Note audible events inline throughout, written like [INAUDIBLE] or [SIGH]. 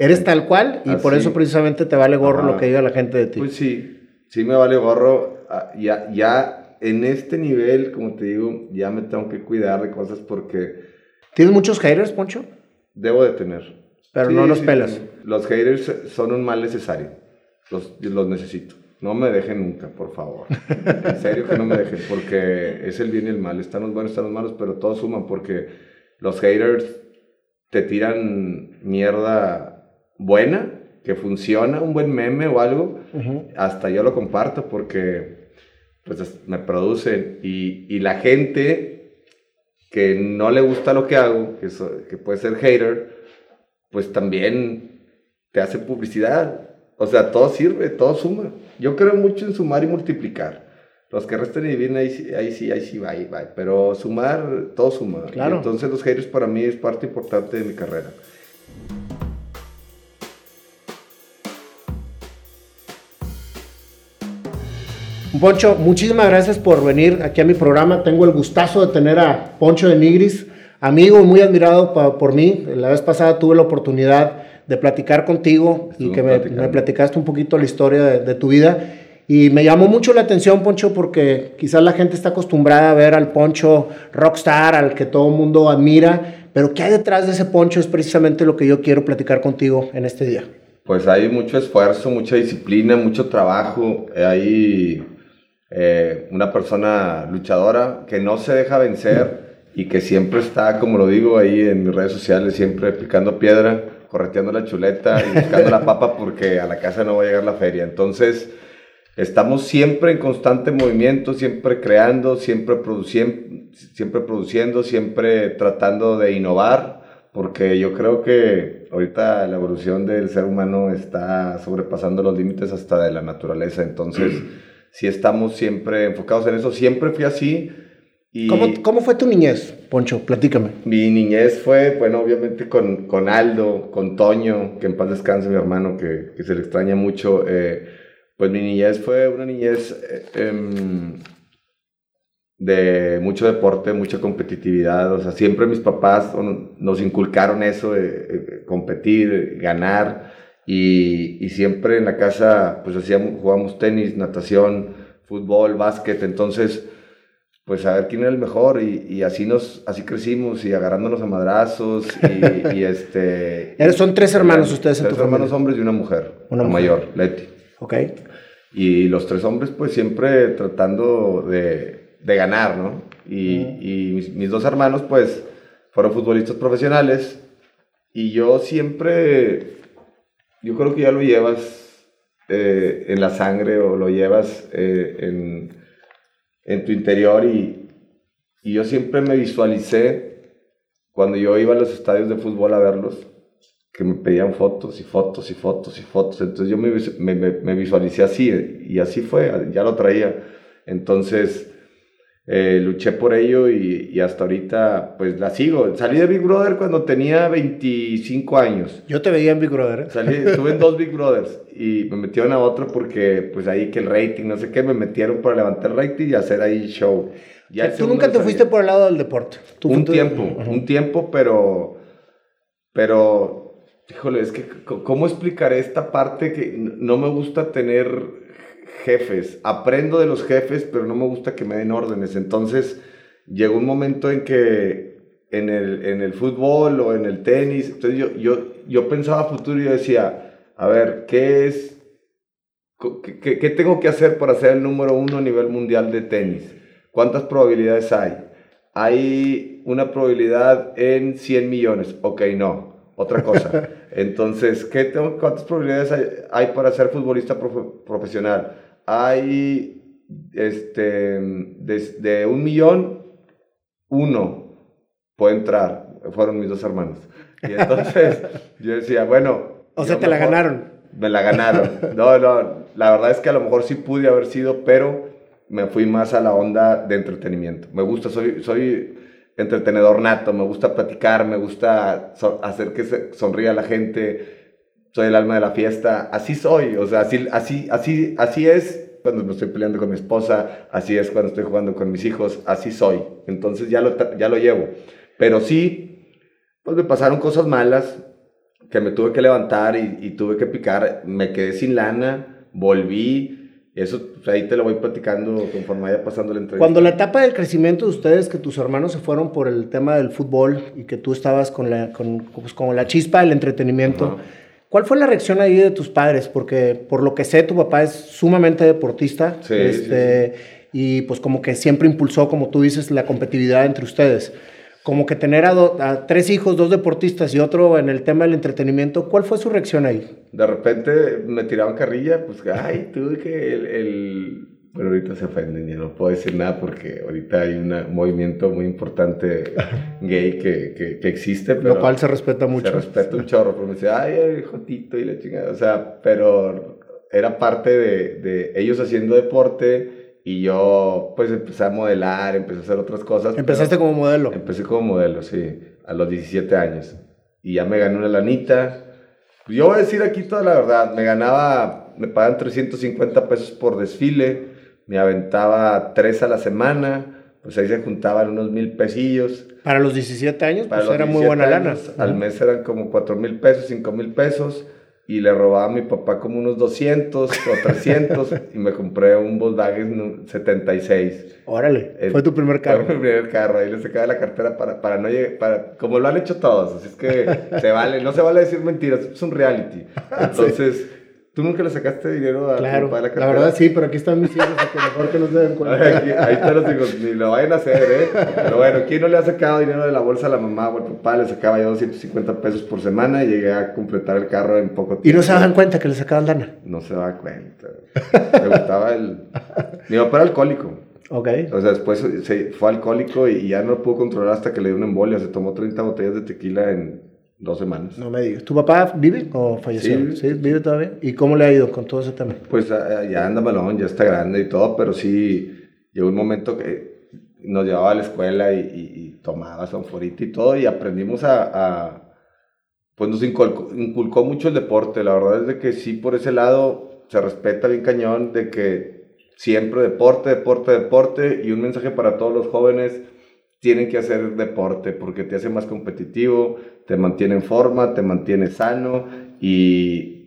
Eres tal cual y por eso precisamente te vale gorro lo que diga la gente de ti. Pues sí, sí me vale gorro. Ah, ya, ya en este nivel, como te digo, ya me tengo que cuidar de cosas porque... ¿Tienes muchos haters, Poncho? Debo de tener. Pero no los pelas. Los haters son un mal necesario. Los, los necesito. No me dejen nunca, por favor. [LAUGHS] En serio que no me dejen, porque es el bien y el mal. Están los buenos, están los malos, pero todos suman porque los haters te tiran mierda buena, que funciona, un buen meme o algo. Hasta yo lo comparto porque pues me producen. Y, y, la gente que no le gusta lo que hago, que, que puede ser hater, pues también te hace publicidad o sea, todo sirve, todo suma. Yo creo mucho en sumar y multiplicar. Los que resten y dividen, ahí, ahí sí, ahí sí va, ahí va. Pero sumar, todo suma. Claro. entonces los haters para mí es parte importante de mi carrera. Poncho, muchísimas gracias por venir aquí a mi programa. Tengo el gustazo de tener a Poncho de Nigris, amigo muy admirado por mí. La vez pasada tuve la oportunidad de platicar contigo y que me, platicaste un poquito la historia de, tu vida. Y me llamó mucho la atención, Poncho, porque quizás la gente está acostumbrada a ver al Poncho rockstar, al que todo el mundo admira, pero ¿qué hay detrás de ese Poncho? Es precisamente lo que yo quiero platicar contigo en este día. Pues hay mucho esfuerzo, mucha disciplina, mucho trabajo. Hay eh, una persona luchadora que no se deja vencer y que siempre está, como lo digo ahí en mis redes sociales, siempre picando piedra correteando la chuleta y buscando la papa porque a la casa no va a llegar la feria. Entonces, estamos siempre en constante movimiento, siempre creando, siempre produciendo, siempre, produciendo, siempre tratando de innovar, porque yo creo que ahorita la evolución del ser humano está sobrepasando los límites hasta de la naturaleza. Entonces, sí estamos siempre enfocados en eso. Siempre fui así ¿Cómo, fue tu niñez, Poncho? Platícame. Mi niñez fue, bueno, obviamente con, con Aldo, con Toño, que en paz descanse mi hermano, que, que se le extraña mucho. Eh, pues mi niñez fue una niñez eh, em, de mucho deporte, mucha competitividad. O sea, siempre mis papás nos inculcaron eso de, competir, ganar. Y, y, siempre en la casa, pues hacíamos, jugábamos tenis, natación, fútbol, básquet. Entonces pues a ver quién era el mejor. Y, así nos así crecimos y agarrándonos a madrazos y, [LAUGHS] este son tres hermanos ustedes tres hermanos hombres y una mujer una mayor Leti. Ok. Y los tres hombres pues siempre tratando de, ganar no y, mis, dos hermanos pues fueron futbolistas profesionales. Y yo siempre yo creo que ya lo llevas eh, en la sangre o lo llevas eh, en en tu interior y, y yo siempre me visualicé cuando yo iba a los estadios de fútbol a verlos, que me pedían fotos y fotos y fotos y fotos. Entonces yo me, me, me visualicé así y así fue, ya lo traía. Entonces eh, luché por ello y, y, hasta ahorita pues la sigo. Salí de Big Brother cuando tenía 25 años. Yo te veía en Big Brother. ¿eh? Salí, estuve en dos Big Brothers y me metieron a otro porque pues ahí que el rating, no sé qué, me metieron para levantar el rating y hacer ahí show. Ya ¿Tú nunca te fuiste por el lado del deporte? un tiempo, un tiempo, pero, pero, híjole, es que, ¿cómo explicaré esta parte que no me gusta tener jefes. Aprendo de los jefes, pero no me gusta que me den órdenes. Entonces, llegó un momento en que en el, en el fútbol o en el tenis, entonces yo, yo, yo pensaba futuro y yo decía, a ver, ¿qué es? ¿Qué, ¿Qué tengo que hacer para ser el número uno a nivel mundial de tenis? ¿Cuántas probabilidades hay? Hay una probabilidad en 100 millones. Ok, no. Otra cosa. [LAUGHS] Entonces, ¿qué tengo, ¿cuántas probabilidades hay, hay para ser futbolista profesional? Hay este, de, un millón, uno puede entrar. Fueron mis dos hermanos. Y entonces [LAUGHS] yo decía, bueno. O sea, te la ganaron. Me la ganaron. [LAUGHS] No, no, la verdad es que a lo mejor sí pude haber sido, pero me fui más a la onda de entretenimiento. Me gusta, soy, soy entretenedor nato, me gusta platicar, me gusta hacer que se sonría la gente soy el alma de la fiesta, así soy, o sea, así, así, así, así es cuando me estoy peleando con mi esposa, así es cuando estoy jugando con mis hijos, así soy. Entonces ya lo, ya lo llevo. Pero sí, pues me pasaron cosas malas, que me tuve que levantar y, y, tuve que picar, me quedé sin lana, volví. Eso pues, ahí te lo voy platicando conforme vaya pasando la entrevista. Cuando la etapa del crecimiento de ustedes, que tus hermanos se fueron por el tema del fútbol y que tú estabas con la, con, pues, con la chispa del entretenimiento, ¿cuál fue la reacción ahí de tus padres? Porque por lo que sé, tu papá es sumamente deportista. Sí, este, sí, sí. Y pues como que siempre impulsó, como tú dices, la competitividad entre ustedes como que tener a, a, tres hijos, dos deportistas y otro en el tema del entretenimiento, ¿cuál fue su reacción ahí? De repente me tiraban carrilla, pues, ay, tú que el, el... Bueno, ahorita se ofenden y no puedo decir nada porque ahorita hay una, un movimiento muy importante [LAUGHS] gay que, que, que, existe. Pero Lo cual se respeta mucho. Se respeta un chorro, pero me decía, ay, el jotito y la chingada. O sea, pero era parte de, de ellos haciendo deporte y yo pues empecé a modelar, empecé a hacer otras cosas. ¿Empezaste como modelo? Empecé como modelo, sí, a los 17 años. Y ya me gané una lanita. Yo voy a decir aquí toda la verdad, me ganaba, me pagaban 350 pesos por desfile, me aventaba tres a la semana, pues ahí se juntaban unos mil pesillos. Para los 17 años, Para pues era muy buena años, lana. Al mes eran como 4 mil pesos, 5 mil pesos y le robaba a mi papá como unos 200 o 300 y me compré un Volkswagen 76. Órale, el, fue tu primer carro. Fue mi primer carro, ahí le sacaba la cartera para, para no llegar, para, como lo han hecho todos, así es que se vale, no se vale decir mentiras, es un reality. [LAUGHS] Entonces... sí. ¿Tú nunca le sacaste dinero a claro, tu papá de la cartera? La verdad sí, pero aquí están mis hijos, que mejor que no se den cuenta. Aquí, ahí están los hijos, ni lo vayan a hacer, ¿eh? Pero bueno, ¿quién no le ha sacado dinero de la bolsa a la mamá o al papá? Le sacaba yo 250 pesos por semana y llegué a completar el carro en poco tiempo. ¿Y no se daban cuenta que le sacaban lana? No se daba cuenta. Me gustaba el... Mi papá era alcohólico. Ok. O sea, después se fue alcohólico y ya no lo pudo controlar hasta que le dio una embolia. Se tomó 30 botellas de tequila en dos semanas. No me digas. ¿Tu papá vive o falleció? Sí, sí, vive todavía. ¿Y cómo le ha ido con todo ese tema? Pues ya anda malón, ya está grande y todo, pero sí llegó un momento que nos llevaba a la escuela y, y, y tomaba sonforita y todo y aprendimos a, a pues nos inculcó, inculcó, mucho el deporte. La verdad es de que sí, por ese lado se respeta bien cañón de que siempre deporte, deporte, deporte y un mensaje para todos los jóvenes tienen que hacer deporte porque te hace más competitivo, te mantiene en forma, te mantiene sano y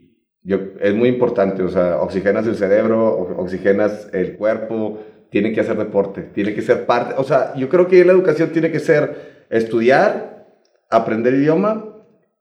yo, es muy importante, o sea, oxigenas el cerebro, oxigenas el cuerpo, tienen que hacer deporte, tiene que ser parte, o sea, yo creo que la educación tiene que ser estudiar, aprender idioma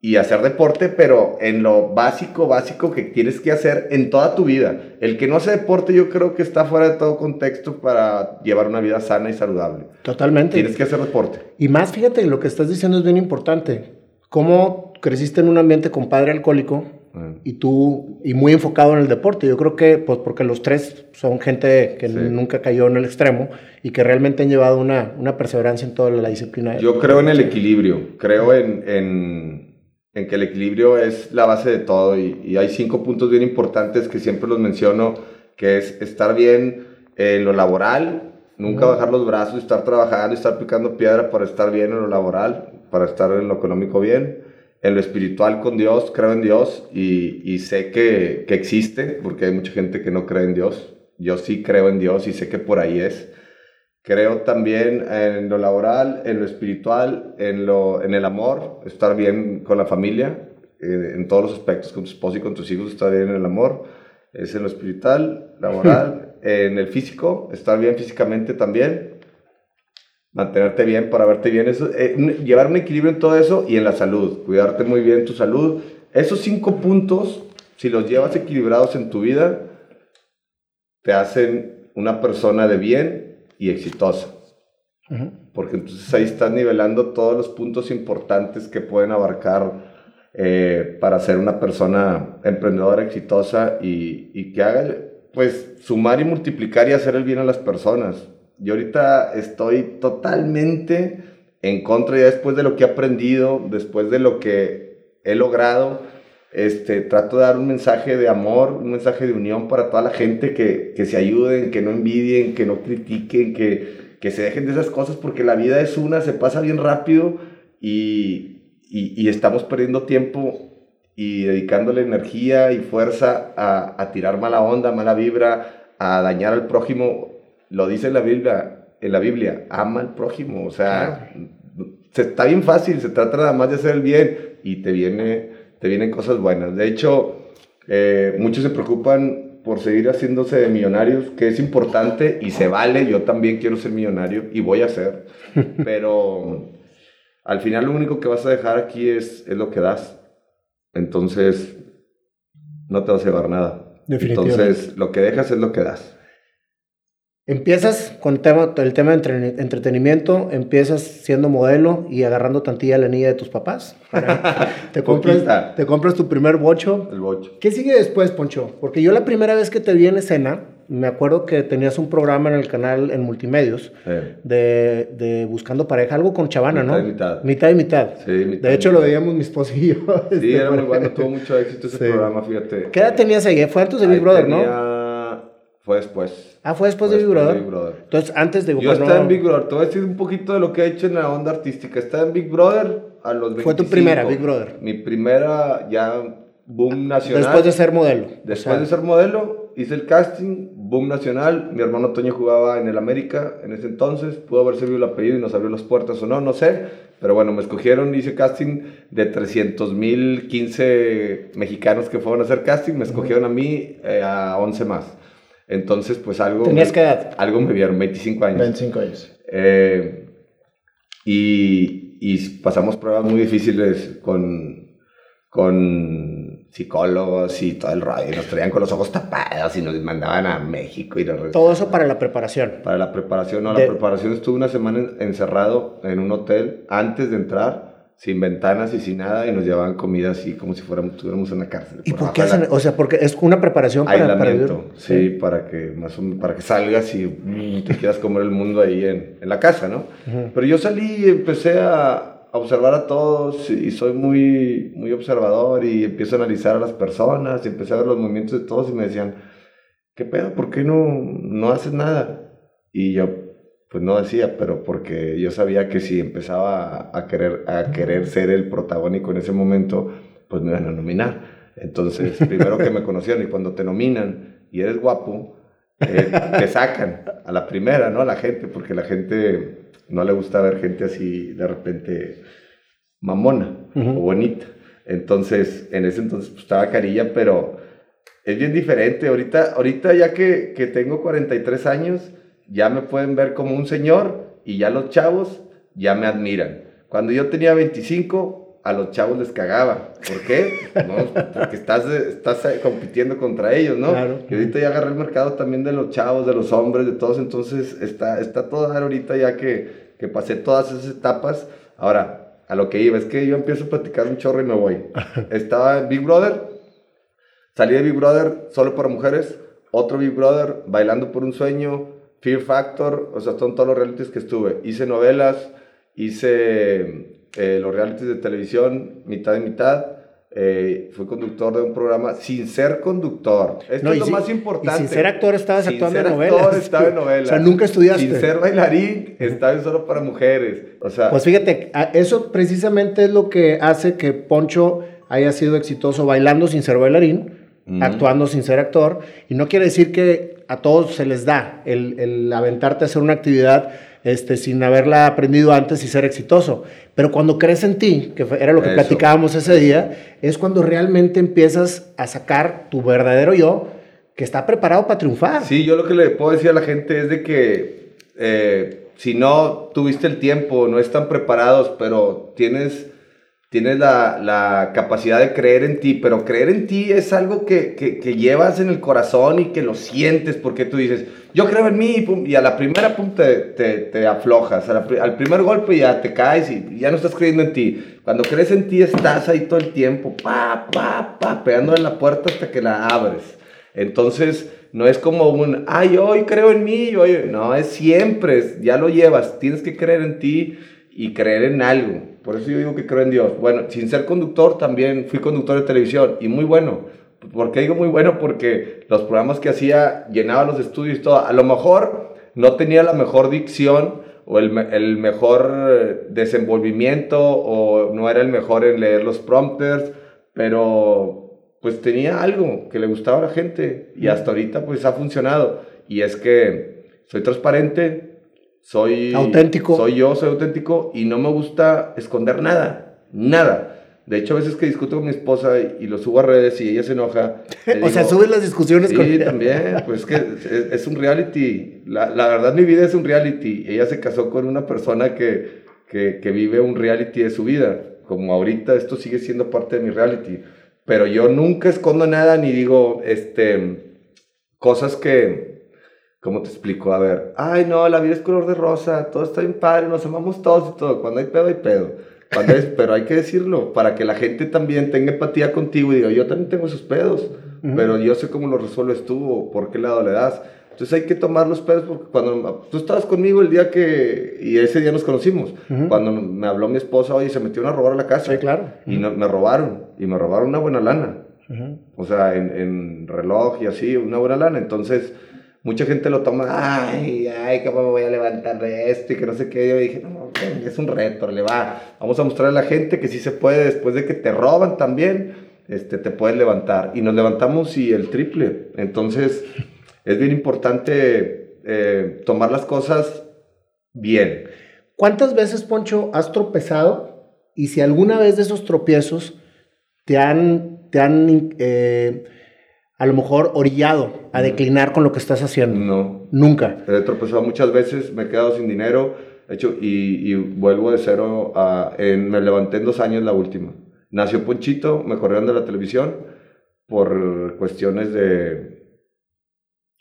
y hacer deporte, pero en lo básico, básico que tienes que hacer en toda tu vida. El que no hace deporte yo creo que está fuera de todo contexto para llevar una vida sana y saludable. Totalmente. Tienes que hacer deporte. Y más, fíjate, lo que estás diciendo es bien importante. Cómo creciste en un ambiente con padre alcohólico mm. y tú, y muy enfocado en el deporte. Yo creo que, pues porque los tres son gente que sí. nunca cayó en el extremo y que realmente han llevado una, una perseverancia en toda la disciplina. Yo creo en el equilibrio, creo en... en en que el equilibrio es la base de todo y, y, hay cinco puntos bien importantes que siempre los menciono, que es estar bien en lo laboral, nunca bajar los brazos, estar trabajando, estar picando piedra para estar bien en lo laboral, para estar en lo económico bien, en lo espiritual con Dios, creo en Dios y, y sé que, que existe, porque hay mucha gente que no cree en Dios, yo sí creo en Dios y sé que por ahí es. Creo también en lo laboral, en lo espiritual, en, lo, en el amor, estar bien con la familia, eh, en todos los aspectos, con tu esposo y con tus hijos, estar bien en el amor. Es en lo espiritual, laboral, [LAUGHS] en el físico, estar bien físicamente también, mantenerte bien para verte bien, eso, eh, llevar un equilibrio en todo eso y en la salud, cuidarte muy bien tu salud. Esos cinco puntos, si los llevas equilibrados en tu vida, te hacen una persona de bien y exitosa. Uh -huh. Porque entonces ahí estás nivelando todos los puntos importantes que pueden abarcar eh, para ser una persona emprendedora exitosa y, y, que haga, pues, sumar y multiplicar y hacer el bien a las personas. Yo ahorita estoy totalmente en contra ya después de lo que he aprendido, después de lo que he logrado. Este, trato de dar un mensaje de amor, un mensaje de unión para toda la gente, que, que se ayuden, que no envidien, que no critiquen, que, que, se dejen de esas cosas, porque la vida es una, se pasa bien rápido y, y, y estamos perdiendo tiempo y dedicándole energía y fuerza a, a, tirar mala onda, mala vibra, a dañar al prójimo. Lo dice la Biblia, en la Biblia, ama al prójimo, o sea, claro. se, está bien fácil, se trata nada más de hacer el bien y te viene te vienen cosas buenas. De hecho, eh, muchos se preocupan por seguir haciéndose de millonarios, que es importante y se vale. Yo también quiero ser millonario y voy a ser. [LAUGHS] Pero al final lo único que vas a dejar aquí es, es lo que das. Entonces, no te vas a llevar nada. Entonces, lo que dejas es lo que das. Empiezas con el tema, el tema de entretenimiento, empiezas siendo modelo y agarrando tantilla la anilla de tus papás. [LAUGHS] te, compras, te compras tu primer bocho. El bocho. ¿Qué sigue después, Poncho? Porque yo la primera vez que te vi en escena, me acuerdo que tenías un programa en el canal en multimedios de, de, Buscando Pareja, algo con Chavana, ¿no? Mitad Mitad y mitad. Sí, mitad De hecho, lo veíamos mi esposo y yo. Sí, este, era muy bueno, tuvo mucho éxito ese programa, fíjate. ¿Qué edad tenías ahí? Fue antes de Big Brother, ¿no? Fue después. Ah, fue después, de, Big Brother? Entonces, antes de Yo pues, estaba en Big Brother. Te voy a decir un poquito de lo que he hecho en la onda artística. Estaba en Big Brother a los 25. Fue tu primera, Big Brother. Mi primera ya boom nacional. Después de ser modelo. Después de ser modelo, hice el casting, boom nacional. Mi hermano Toño jugaba en el América en ese entonces. Pudo haber servido el apellido y nos abrió las puertas o no, no sé. Pero bueno, me escogieron, hice casting de 300 mil 15 mexicanos que fueron a hacer casting. Me escogieron a mí, eh, a 11 más. Entonces, pues algo... ¿Tenías qué edad? Algo me vieron, 25 años. 25 años. Eh, y, y, pasamos pruebas muy difíciles con, con psicólogos y todo el rollo. Y nos traían con los ojos tapados y nos mandaban a México. Y todo eso para la preparación. Para la preparación, no, la preparación estuve una semana encerrado en un hotel antes de entrar sin ventanas y sin nada, y nos llevaban comida así como si fuéramos, estuviéramos en una cárcel. ¿Y por, qué hacen? O sea, porque es una preparación para, Aislamiento, sí, para que, más para que salgas y mm, te quieras comer el mundo ahí en, en la casa, ¿no? Pero yo salí y empecé a, observar a todos y soy muy, muy observador y empiezo a analizar a las personas y empecé a ver los movimientos de todos y me decían, ¿qué pedo? ¿Por qué no, no haces nada? Y yo, pues no decía, pero porque yo sabía que si empezaba a, querer, a querer ser el protagónico en ese momento, pues me iban a nominar. Entonces, primero que me conocieron y cuando te nominan y eres guapo, eh, te sacan a la primera, ¿no? A la gente, porque la gente no le gusta ver gente así de repente mamona o bonita. Entonces, en ese entonces pues, estaba carilla, pero es bien diferente. Ahorita, ahorita ya que, que tengo 43 años, ya me pueden ver como un señor y ya los chavos ya me admiran. Cuando yo tenía 25, a los chavos les cagaba. ¿Por qué? [LAUGHS] porque estás, estás compitiendo contra ellos, ¿no? Y ahorita ya agarré el mercado también de los chavos, de los hombres, de todos. Entonces está, está todo ahorita ya que, que pasé todas esas etapas. Ahora, a lo que iba, es que yo empiezo a platicar un chorro y me voy. [LAUGHS] Estaba en Big Brother, salí de Big Brother solo para mujeres, otro Big Brother, bailando por un sueño, Fear Factor, o sea, son todos los realities que estuve. Hice novelas, hice eh, los realities de televisión, mitad y mitad. Eh, fui conductor de un programa sin ser conductor. Esto es lo más importante. sin ser actor estabas actuando en novelas. Actor, estaba en novelas. [LAUGHS] O sea, nunca estudiaste. Sin ser bailarín, estaba solo para mujeres. O sea, pues fíjate, eso precisamente es lo que hace que Poncho haya sido exitoso bailando sin ser bailarín, actuando sin ser actor. Y no quiere decir que a todos se les da el, el, aventarte a hacer una actividad este, sin haberla aprendido antes y ser exitoso. Pero cuando crees en ti, que era lo que platicábamos ese día, es cuando realmente empiezas a sacar tu verdadero yo que está preparado para triunfar. Sí, yo lo que le puedo decir a la gente es de que eh, si no tuviste el tiempo, no están preparados, pero tienes tienes la, la, capacidad de creer en ti, pero creer en ti es algo que, que, que, llevas en el corazón y que lo sientes, porque tú dices, yo creo en mí, y, a la primera pum, te, te, te aflojas, al primer golpe ya te caes y ya no estás creyendo en ti. Cuando crees en ti estás ahí todo el tiempo, pa, pa, pa, pegando en la puerta hasta que la abres. Entonces, no es como un, ay, hoy creo en mí, hoy, no, es siempre, ya lo llevas, tienes que creer en ti y creer en algo. Por eso yo digo que creo en Dios. Bueno, sin ser conductor también fui conductor de televisión y muy bueno. ¿Por qué digo muy bueno? Porque los programas que hacía llenaba los estudios y todo. A lo mejor no tenía la mejor dicción o el, el mejor desenvolvimiento o no era el mejor en leer los prompters, pero pues tenía algo que le gustaba a la gente y hasta ahorita pues ha funcionado. Y es que soy transparente, soy auténtico. Soy yo, soy auténtico y no me gusta esconder nada, nada. De hecho, a veces que discuto con mi esposa y, lo subo a redes y ella se enoja. [LAUGHS] o sea, subes las discusiones sí, con ella. también. Pues que es, un reality. La, la, verdad, mi vida es un reality. Ella se casó con una persona que, que, que vive un reality de su vida. Como ahorita esto sigue siendo parte de mi reality. Pero yo nunca escondo nada ni digo, este, cosas que, ¿cómo te explico? A ver, ay, no, la vida es color de rosa, todo está bien padre, nos amamos todos y todo. Cuando hay pedo, hay pedo pero hay que decirlo para que la gente también tenga empatía contigo y diga, yo también tengo esos pedos, pero yo sé cómo los resuelves tú o por qué lado le das. Entonces hay que tomar los pedos porque cuando tú estabas conmigo el día que, y ese día nos conocimos, cuando me habló mi esposa, oye, se metieron a robar la casa. Sí, claro. Y no, me robaron, y me robaron una buena lana. O sea, en, en reloj y así, una buena lana. Entonces mucha gente lo toma, ay, ay, ¿cómo me voy a levantar de esto? Y que no sé qué. Yo dije, no, es un reto, le va. Vamos a mostrarle a la gente que sí se puede, después de que te roban también, este, te puedes levantar. Y nos levantamos y el triple. Entonces, es bien importante eh, tomar las cosas bien. ¿Cuántas veces, Poncho, has tropezado? Y si alguna vez de esos tropiezos te han, te han eh, a lo mejor orillado a declinar con lo que estás haciendo? No. Nunca. He tropezado muchas veces, me he quedado sin dinero, hecho, y, vuelvo de cero a... me levanté en dos años la última. Nació Ponchito, me corrieron de la televisión por cuestiones de...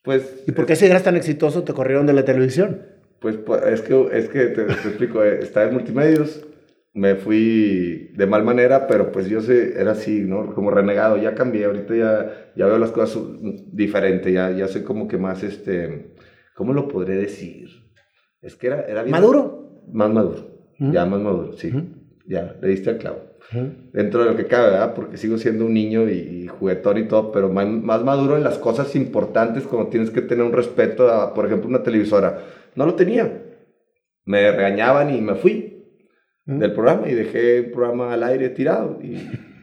Pues... ¿Y por qué si eras tan exitoso te corrieron de la televisión? Pues, pues es que, es que te, te explico, eh, estaba en multimedios, me fui de mal manera, pero pues yo sé, era así, ¿no? Como renegado, ya cambié, ahorita ya, ya veo las cosas diferente, ya, ya soy como que más, este, ¿cómo lo podré decir? Es que era, era bien... ¿Maduro? Más maduro, ya más maduro, sí, ya, le diste al clavo. Dentro de lo que cabe, ¿verdad? Porque sigo siendo un niño y, juguetón y todo, pero más, más, maduro en las cosas importantes, como tienes que tener un respeto a, por ejemplo, una televisora. No lo tenía. Me regañaban y me fui del programa y dejé el programa al aire tirado. Y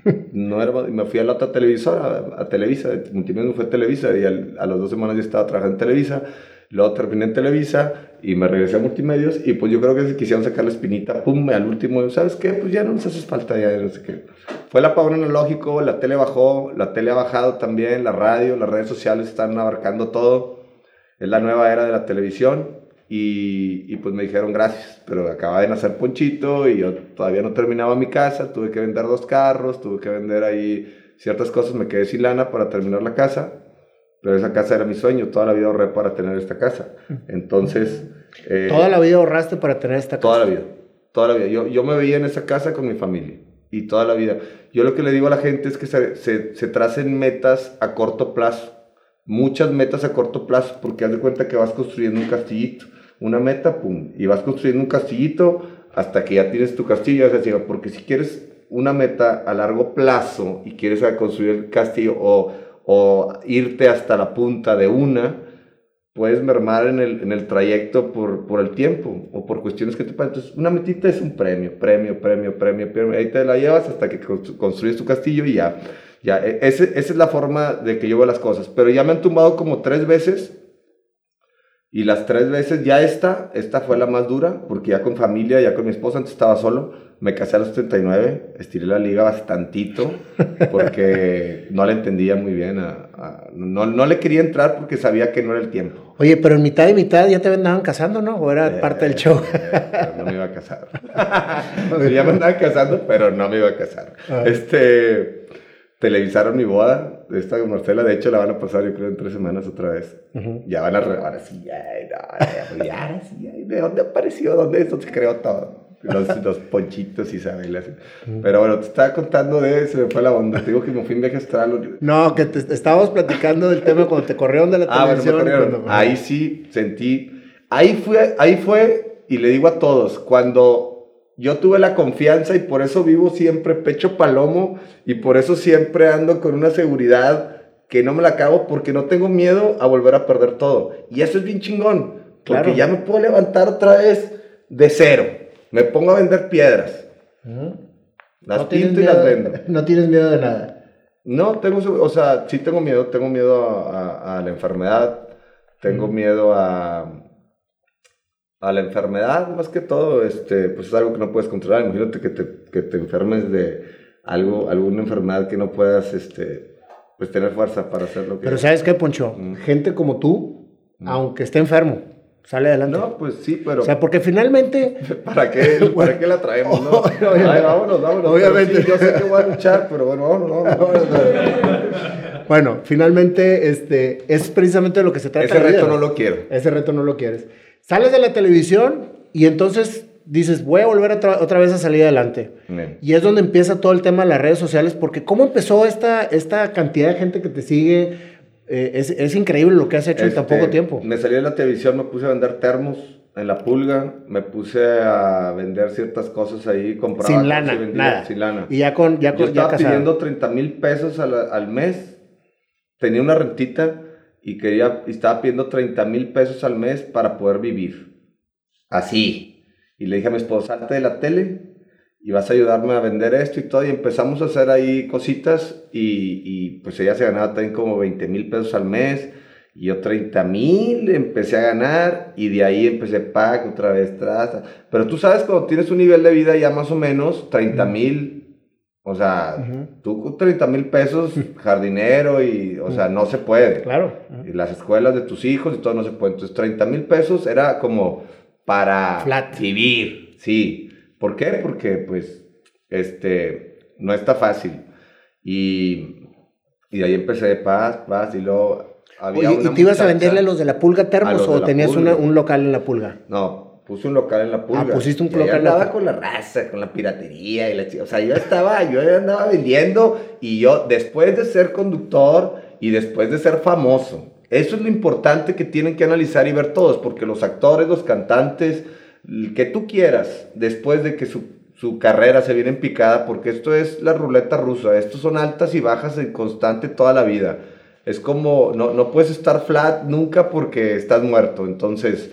[LAUGHS] no era, me fui a la otra televisora, a, Televisa, Multimedia fue Televisa y a las dos semanas ya estaba trabajando en Televisa. Luego terminé en Televisa y me regresé a Multimedios y pues yo creo que se quisieron sacar la espinita, pum, al último, ¿sabes qué? Pues ya no nos hace falta, ya no sé qué. Fue el apagón analógico, la tele bajó, la tele ha bajado también, la radio, las redes sociales están abarcando todo. Es la nueva era de la televisión y, pues me dijeron gracias, pero acaba de nacer Ponchito y yo todavía no terminaba mi casa, tuve que vender dos carros, tuve que vender ahí ciertas cosas, me quedé sin lana para terminar la casa, pero esa casa era mi sueño, toda la vida ahorré para tener esta casa. Entonces... Eh, ¿Toda la vida ahorraste para tener esta casa? Toda la vida, toda la vida. Yo, yo me veía en esa casa con mi familia y toda la vida. Yo lo que le digo a la gente es que se, se, se tracen metas a corto plazo, muchas metas a corto plazo, porque haz de cuenta que vas construyendo un castillito una meta, pum, y vas construyendo un castillito hasta que ya tienes tu castillo, porque si quieres una meta a largo plazo y quieres construir el castillo o, irte hasta la punta de una, puedes mermar en el, en el trayecto por, por, el tiempo o por cuestiones que te pasan. Entonces, una metita es un premio, premio, premio, premio, premio. Ahí te la llevas hasta que construyes tu castillo y ya. ya e, esa es la forma de que yo veo las cosas. Pero ya me han tumbado como tres veces y las tres veces, ya esta, esta fue la más dura, porque ya con familia, ya con mi esposa, antes estaba solo, me casé a los 39, estiré la liga bastantito, [LAUGHS] porque no le entendía muy bien, no, no, le quería entrar porque sabía que no era el tiempo. Oye, pero en mitad y mitad ya te andaban casando, ¿no? ¿O era parte del show? no me iba a casar. [LAUGHS] ya me andaban casando, pero no me iba a casar. Ah. Este televisaron mi boda, esta de Marcela, de hecho la van a pasar yo creo en tres semanas otra vez. Ya van a, ahora sí, ya, no, ya, sí, ¿de dónde apareció? ¿Dónde esto se creó todo? Los, [LAUGHS] los ponchitos Isabel. Así. Pero bueno, te estaba contando de, se me fue la onda, te digo que me fui en viaje astral. No, que te, estábamos platicando del tema cuando te corrieron de la [LAUGHS] ah, televisión. ahí sí sentí, ahí fue, ahí fue, y le digo a todos, cuando yo tuve la confianza y por eso vivo siempre pecho palomo y por eso siempre ando con una seguridad que no me la acabo porque no tengo miedo a volver a perder todo. Y eso es bien chingón, porque ya me puedo levantar otra vez de cero. Me pongo a vender piedras. Las pinto y las vendo. [LAUGHS] No tienes miedo de nada. No, tengo, o sea, sí tengo miedo, tengo miedo a, la enfermedad, tengo miedo a, a la enfermedad, más que todo, este, pues es algo que no puedes controlar. Imagínate que te, que te enfermes de algo, alguna enfermedad que no puedas, este, pues tener fuerza para hacer lo que... Pero ¿sabes qué, Poncho? Mm. Gente como tú, mm. aunque esté enfermo, sale adelante. No, pues sí, pero... O sea, porque finalmente... [LAUGHS] ¿Para qué, ¿para qué la traemos, no? [LAUGHS] Ay, vámonos, vámonos. Obviamente. yo sé que voy a luchar, pero bueno, [LAUGHS] vámonos, vámonos. bueno, finalmente, este, es precisamente de lo que se trata. Ese reto no lo quiero. Ese reto no lo quieres. Sales de la televisión y entonces dices, voy a volver otra vez a salir adelante. Y es donde empieza todo el tema de las redes sociales, porque ¿cómo empezó esta, esta cantidad de gente que te sigue? Eh, es, es, increíble lo que has hecho en tan poco este, tiempo. Me salí de la televisión, me puse a vender termos en la pulga, me puse a vender ciertas cosas ahí, compraba sin lana, nada. sin lana. Y ya con, ya con, Yo estaba pidiendo 30 mil pesos al, al, mes, tenía una rentita y quería, y estaba pidiendo 30 mil pesos al mes para poder vivir. Así. Y le dije a mi esposa, salte de la tele y vas a ayudarme a vender esto y todo. Y empezamos a hacer ahí cositas y, y pues ella se ganaba también como 20 mil pesos al mes. Y yo 30 mil empecé a ganar y de ahí empecé pack otra vez tras. Pero tú sabes cuando tienes un nivel de vida ya más o menos 30 mil, o sea, tú con 30 mil pesos, [LAUGHS] jardinero y, o sea, no se puede. Claro. Y las escuelas de tus hijos y todo no se puede. Entonces 30 mil pesos era como para vivir, sí. ¿Por qué? Porque pues este no está fácil. Y, y de ahí empecé de paz, paz y luego había ¿y te ibas a venderle a los de la pulga termos o tenías un local en la pulga? No, puse un local en la pulga. Ah, pusiste un local la andaba con la raza, con la piratería y la O sea, yo estaba, yo andaba vendiendo y yo después de ser conductor y después de ser famoso, eso es lo importante que tienen que analizar y ver todos, porque los actores, los cantantes, que tú quieras, después de que su, carrera se viene en picada, porque esto es la ruleta rusa, estos son altas y bajas en constante toda la vida. Es como, no, no puedes estar flat nunca porque estás muerto, entonces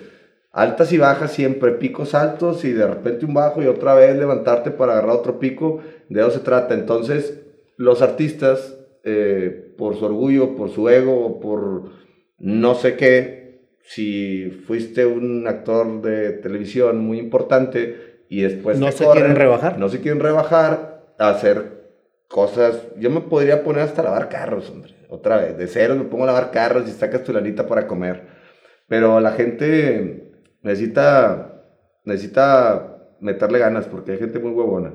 altas y bajas siempre, picos altos y de repente un bajo y otra vez levantarte para agarrar otro pico, de eso se trata. Entonces, los artistas, eh, por su orgullo, por su ego, por no sé qué, si fuiste un actor de televisión muy importante y después... No se quieren rebajar. No se quieren rebajar a hacer cosas... Yo me podría poner hasta lavar carros, hombre. Otra vez, de cero me pongo a lavar carros y sacas tu lanita para comer. Pero la gente necesita, necesita meterle ganas porque hay gente muy huevona.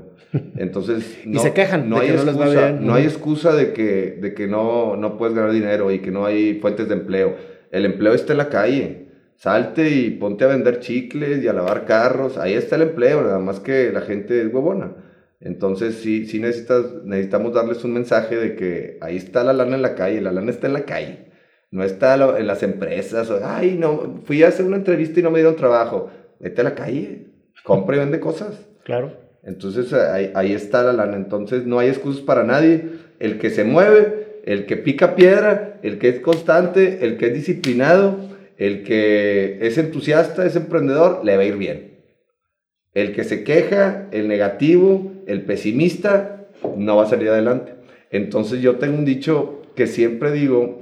Entonces, [LAUGHS] y se quejan no hay excusa, no, hay excusa de que, de que no, no puedes ganar dinero y que no hay fuentes de empleo. El empleo está en la calle. Salte y ponte a vender chicles y a lavar carros. Ahí está el empleo, nada más que la gente es huevona. Entonces, sí, sí necesitas, necesitamos darles un mensaje de que ahí está la lana en la calle, la lana está en la calle. No está en las empresas. Ay, no, fui a hacer una entrevista y no me dieron trabajo. Vete a la calle compra y vende cosas. Claro. Entonces ahí, ahí, está la lana. Entonces no hay excusas para nadie. El que se mueve, el que pica piedra, el que es constante, el que es disciplinado, el que es entusiasta, es emprendedor, le va a ir bien. El que se queja, el negativo, el pesimista, no va a salir adelante. Entonces yo tengo un dicho que siempre digo,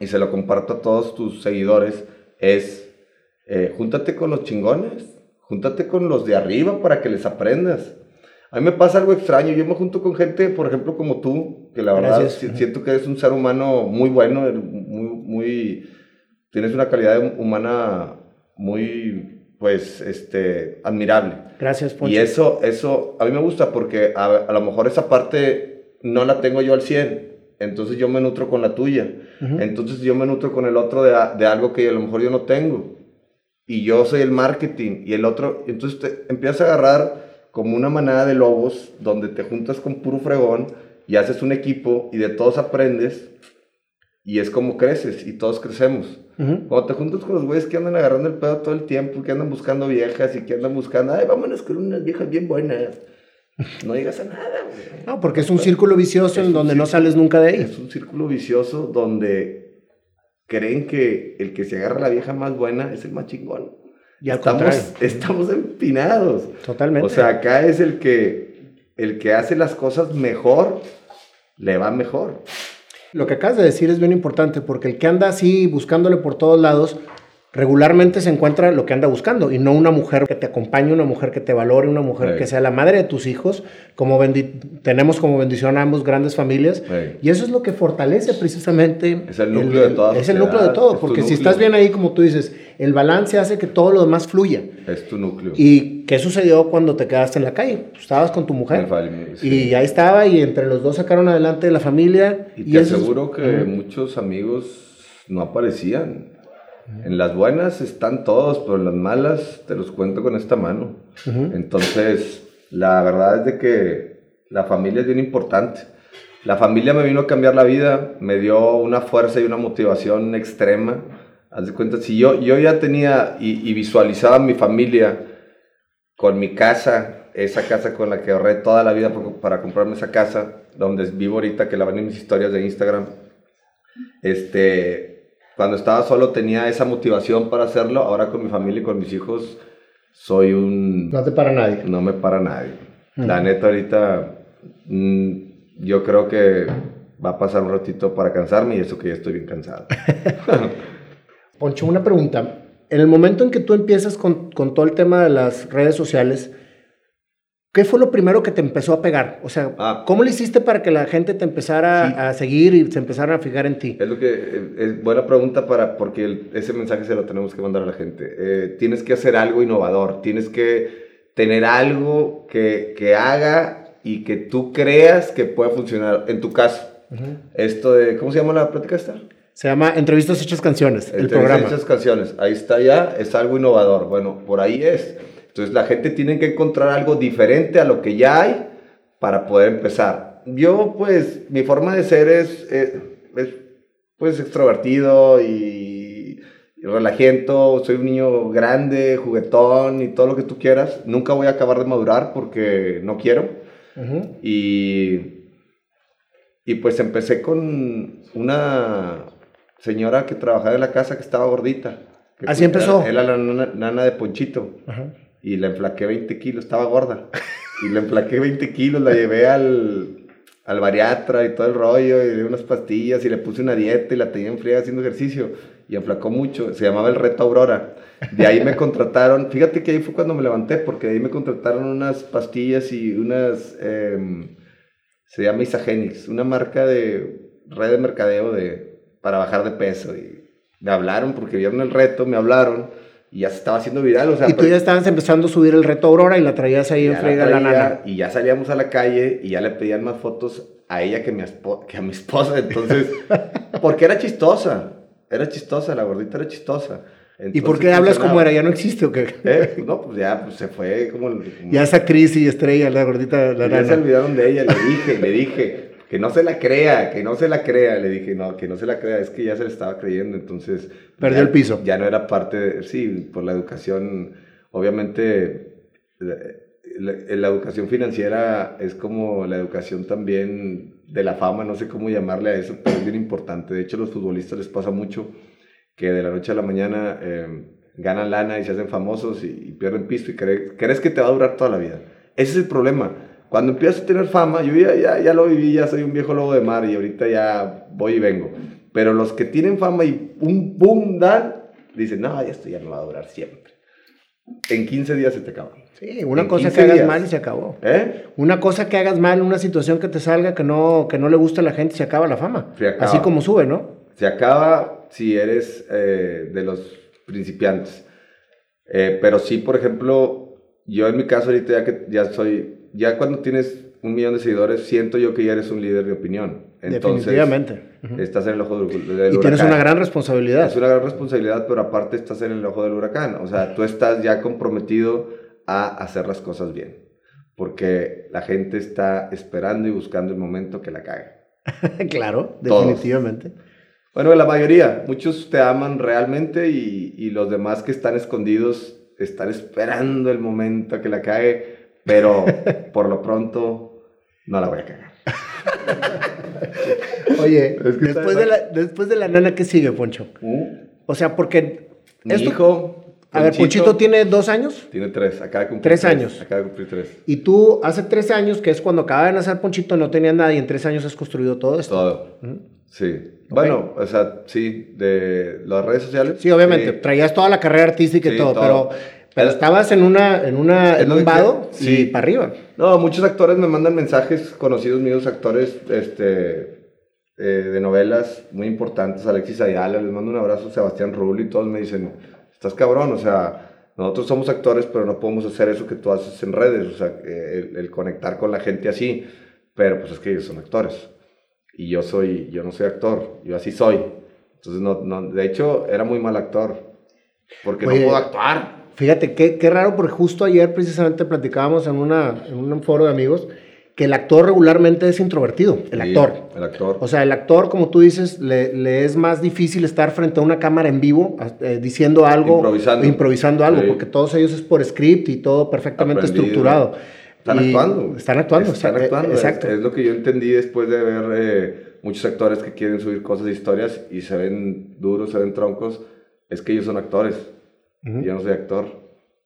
y se lo comparto a todos tus seguidores, es, eh, júntate con los chingones Júntate con los de arriba para que les aprendas. A mí me pasa algo extraño. Yo me junto con gente, por ejemplo, como tú, que la verdad siento que eres un ser humano muy bueno, muy, muy, tienes una calidad humana muy, pues, este, admirable. Gracias, Poncho. Y eso, eso, a mí me gusta porque a, lo mejor esa parte no la tengo yo al 100. Entonces yo me nutro con la tuya. Entonces yo me nutro con el otro de, de algo que a lo mejor yo no tengo y yo soy el marketing y el otro, entonces te empiezas a agarrar como una manada de lobos donde te juntas con puro fregón y haces un equipo y de todos aprendes y es como creces y todos crecemos. Cuando te juntas con los güeyes que andan agarrando el pedo todo el tiempo, que andan buscando viejas y que andan buscando, ay, vámonos con unas viejas bien buenas. No digas a nada, güey. No, porque es un círculo vicioso en donde no sales nunca de ahí. Es un círculo vicioso donde creen que el que se agarra la vieja más buena es el más chingón. Y al estamos, estamos empinados. Totalmente. O sea, acá es el que, el que hace las cosas mejor, le va mejor. Lo que acabas de decir es bien importante porque el que anda así buscándole por todos lados, regularmente se encuentra lo que anda buscando y no una mujer que te acompañe, una mujer que te valore, una mujer que sea la madre de tus hijos, como tenemos como bendición a ambos grandes familias y eso es lo que fortalece precisamente. Es el núcleo de todo. Es el núcleo de todo, porque si estás bien ahí, como tú dices, el balance hace que todo lo demás fluya. Es tu núcleo. ¿Y qué sucedió cuando te quedaste en la calle? estabas con tu mujer. Y ahí estaba y entre los dos sacaron adelante la familia. Y, te aseguro que muchos amigos no aparecían en las buenas están todos, pero en las malas te los cuento con esta mano. Entonces, la verdad es de que la familia es bien importante. La familia me vino a cambiar la vida, me dio una fuerza y una motivación extrema. Haz de cuenta, si yo, yo ya tenía y, visualizaba mi familia con mi casa, esa casa con la que ahorré toda la vida para comprarme esa casa, donde vivo ahorita, que la ven en mis historias de Instagram, este, cuando estaba solo tenía esa motivación para hacerlo, ahora con mi familia y con mis hijos soy un... No te para nadie. No me para nadie. La neta ahorita mm, yo creo que va a pasar un ratito para cansarme y eso que ya estoy bien cansado. [LAUGHS] Poncho, una pregunta. En el momento en que tú empiezas con, con todo el tema de las redes sociales, ¿Qué fue lo primero que te empezó a pegar? O sea, ah. ¿cómo le hiciste para que la gente te empezara a seguir y se empezara a fijar en ti? Es lo que eh, es buena pregunta para porque ese mensaje se lo tenemos que mandar a la gente. Eh, tienes que hacer algo innovador, tienes que tener algo que, que, haga y que tú creas que pueda funcionar. En tu caso, esto de ¿cómo se llama la plática esta? Se llama Entrevistas Hechas Canciones, el programa. Hechas Canciones. Ahí está ya, es algo innovador. Bueno, por ahí es. Entonces la gente tiene que encontrar algo diferente a lo que ya hay para poder empezar. Yo pues mi forma de ser es, pues extrovertido y, relajiento, soy un niño grande, juguetón y todo lo que tú quieras. Nunca voy a acabar de madurar porque no quiero. y, y pues empecé con una señora que trabajaba en la casa que estaba gordita. Así empezó. Era la nana, de Ponchito. Ajá y la enflaqué 20 kilos, estaba gorda. Y la enflaqué 20 kilos, la llevé al, al bariatra y todo el rollo, y le di unas pastillas y le puse una dieta y la tenía en fría haciendo ejercicio. Y enflacó mucho, se llamaba el reto Aurora. De ahí me contrataron, fíjate que ahí fue cuando me levanté, porque de ahí me contrataron unas pastillas y unas, em, se llama Isagenix, una marca de red de mercadeo de, para bajar de peso. Y me hablaron porque vieron el reto, me hablaron y ya se estaba haciendo viral. O sea, y tú ya estabas empezando a subir el reto Aurora y la traías ahí en frega la, nana. Y ya salíamos a la calle y ya le pedían más fotos a ella que, que a mi esposa. Entonces, [LAUGHS] porque era chistosa. Era chistosa, la gordita era chistosa. ¿Y por qué hablas como era? ¿Ya no existe o qué? ¿Eh? No, pues ya pues se fue como, Ya esa crisis estrella, la gordita, la Ya se olvidaron de ella, le dije, le dije que no se la crea, que no se la crea. Le dije, no, que no se la crea, es que ya se le estaba creyendo, entonces... Perdió el piso. Ya no era parte, de, sí, por la educación, obviamente, la, la, educación financiera es como la educación también de la fama, no sé cómo llamarle a eso, pero es bien importante. De hecho, a los futbolistas les pasa mucho que de la noche a la mañana eh, ganan lana y se hacen famosos y, pierden piso y crees que te va a durar toda la vida. Ese es el problema cuando empiezas a tener fama, yo ya, ya, ya lo viví, ya soy un viejo lobo de mar y ahorita ya voy y vengo. Pero los que tienen fama y un boom dan, dicen, no, esto ya no va a durar siempre. En 15 días se te acaba. Sí, una cosa que hagas mal y se acabó. ¿Eh? Una cosa que hagas mal, una situación que te salga que no, que no le gusta a la gente, se acaba la fama. Así como sube, ¿no? Se acaba si eres eh, de los principiantes. Eh, pero sí, por ejemplo, yo en mi caso ahorita ya que ya soy ya cuando tienes un millón de seguidores, siento yo que ya eres un líder de opinión. Entonces, Definitivamente. Estás en el ojo del, huracán. Y tienes una gran responsabilidad. Es una gran responsabilidad, pero aparte estás en el ojo del huracán. O sea, tú estás ya comprometido a hacer las cosas bien. Porque la gente está esperando y buscando el momento que la cague. [LAUGHS] claro, definitivamente. Bueno, la mayoría. Muchos te aman realmente y, y los demás que están escondidos están esperando el momento que la cague pero por lo pronto no la voy a cagar. Oye, después, de la, después de la nana, ¿qué sigue, Poncho? ¿Mm? O sea, porque... Mi hijo... A ver, Ponchito tiene dos años. Tiene tres, acaba de cumplir tres. Tres años. Acaba de cumplir tres. Y tú, hace tres años, que es cuando acaba de nacer Ponchito, no tenía nada y en tres años has construido todo esto. Todo. ¿Mm? Sí. Bueno, o sea, sí, de las redes sociales. Sí, obviamente, traías toda la carrera artística y todo, pero, pero estabas en una, en una, en un vado sí. para arriba. No, muchos actores me mandan mensajes, conocidos míos, actores, este, eh, de novelas muy importantes, Alexis Ayala, les mando un abrazo, Sebastián Rulli, todos me dicen, estás cabrón, o sea, nosotros somos actores, pero no podemos hacer eso que tú haces en redes, o sea, el, el conectar con la gente así, pero pues es que ellos son actores y yo soy, yo no soy actor, yo así soy. Entonces, no, no, de hecho, era muy mal actor, porque no puedo actuar. Fíjate, qué, qué, raro, porque justo ayer precisamente platicábamos en, una, en un foro de amigos que el actor regularmente es introvertido, el actor. El actor. O sea, el actor, como tú dices, le, le es más difícil estar frente a una cámara en vivo eh, diciendo algo, improvisando, improvisando algo, sí. porque todos ellos es por script y todo perfectamente Aprendido. estructurado. Están actuando. Están actuando. Están actuando. Exacto. Es, es, lo que yo entendí después de ver eh, muchos actores que quieren subir cosas de historias y se ven duros, se ven troncos. Es que ellos son actores. Uh -huh. Yo no soy actor.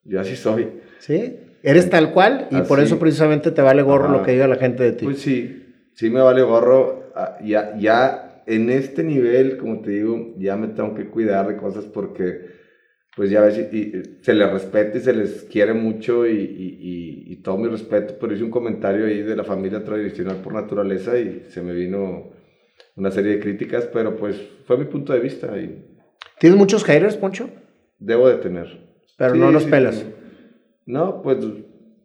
Yo así soy. Sí. Eres tal cual y así. por eso precisamente te vale gorro Ajá. lo que diga la gente de ti. Pues sí. Sí me vale gorro. Ah, ya, ya en este nivel, como te digo, ya me tengo que cuidar de cosas porque pues ya ves, y, y, se les respeta y se les quiere mucho y, y, y, todo mi respeto, pero hice un comentario ahí de la familia tradicional por naturaleza y se me vino una serie de críticas, pero pues fue mi punto de vista. Y... ¿Tienes muchos haters, Poncho? Debo de tener. Pero sí, no los sí, pelas. Sí. No, pues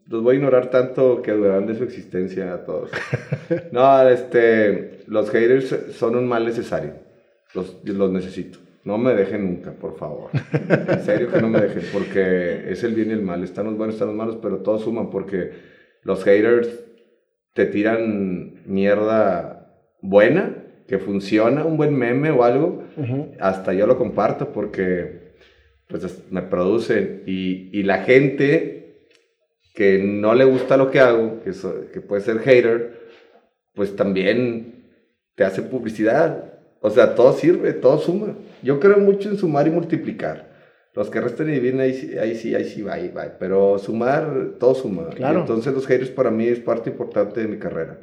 los voy a ignorar tanto que durarán de su existencia a todos. [LAUGHS] no, este, los haters son un mal necesario, los, los necesito. No me dejen nunca, por favor. [LAUGHS] En serio que no me dejen, porque es el bien y el mal. Están los buenos, están los malos, pero todos suman, porque los haters te tiran mierda buena, que funciona, un buen meme o algo. Uh -huh. Hasta yo lo comparto porque pues me producen. Y, y, la gente que no le gusta lo que hago, que, so, que puede ser hater, pues también te hace publicidad o sea, todo sirve, todo suma. Yo creo mucho en sumar y multiplicar. Los que resten y dividen, ahí, ahí sí, ahí sí, va, ahí va. Pero sumar, todo suma. Claro. Y entonces los haters para mí es parte importante de mi carrera.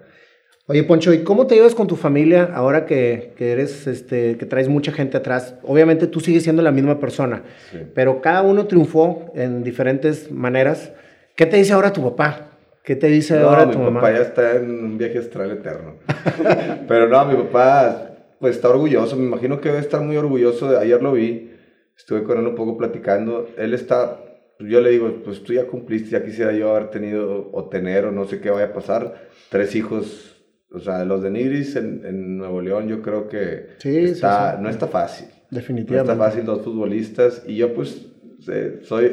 Oye, Poncho, ¿y cómo te llevas con tu familia ahora que, que, eres, este, que traes mucha gente atrás? Obviamente tú sigues siendo la misma persona, sí. pero cada uno triunfó en diferentes maneras. ¿Qué te dice ahora tu papá? ¿Qué te dice no, ahora tu mamá? Mi papá ya está en un viaje astral eterno. [LAUGHS] pero no, mi papá pues está orgulloso, me imagino que debe estar muy orgulloso, ayer lo vi, estuve con él un poco platicando, él está, yo le digo, pues tú ya cumpliste, ya quisiera yo haber tenido o tener o no sé qué vaya a pasar, tres hijos, o sea, los de Nigris en, en Nuevo León yo creo que sí, está, sí, sí. no está fácil. Definitivamente. No está fácil dos futbolistas y yo pues soy...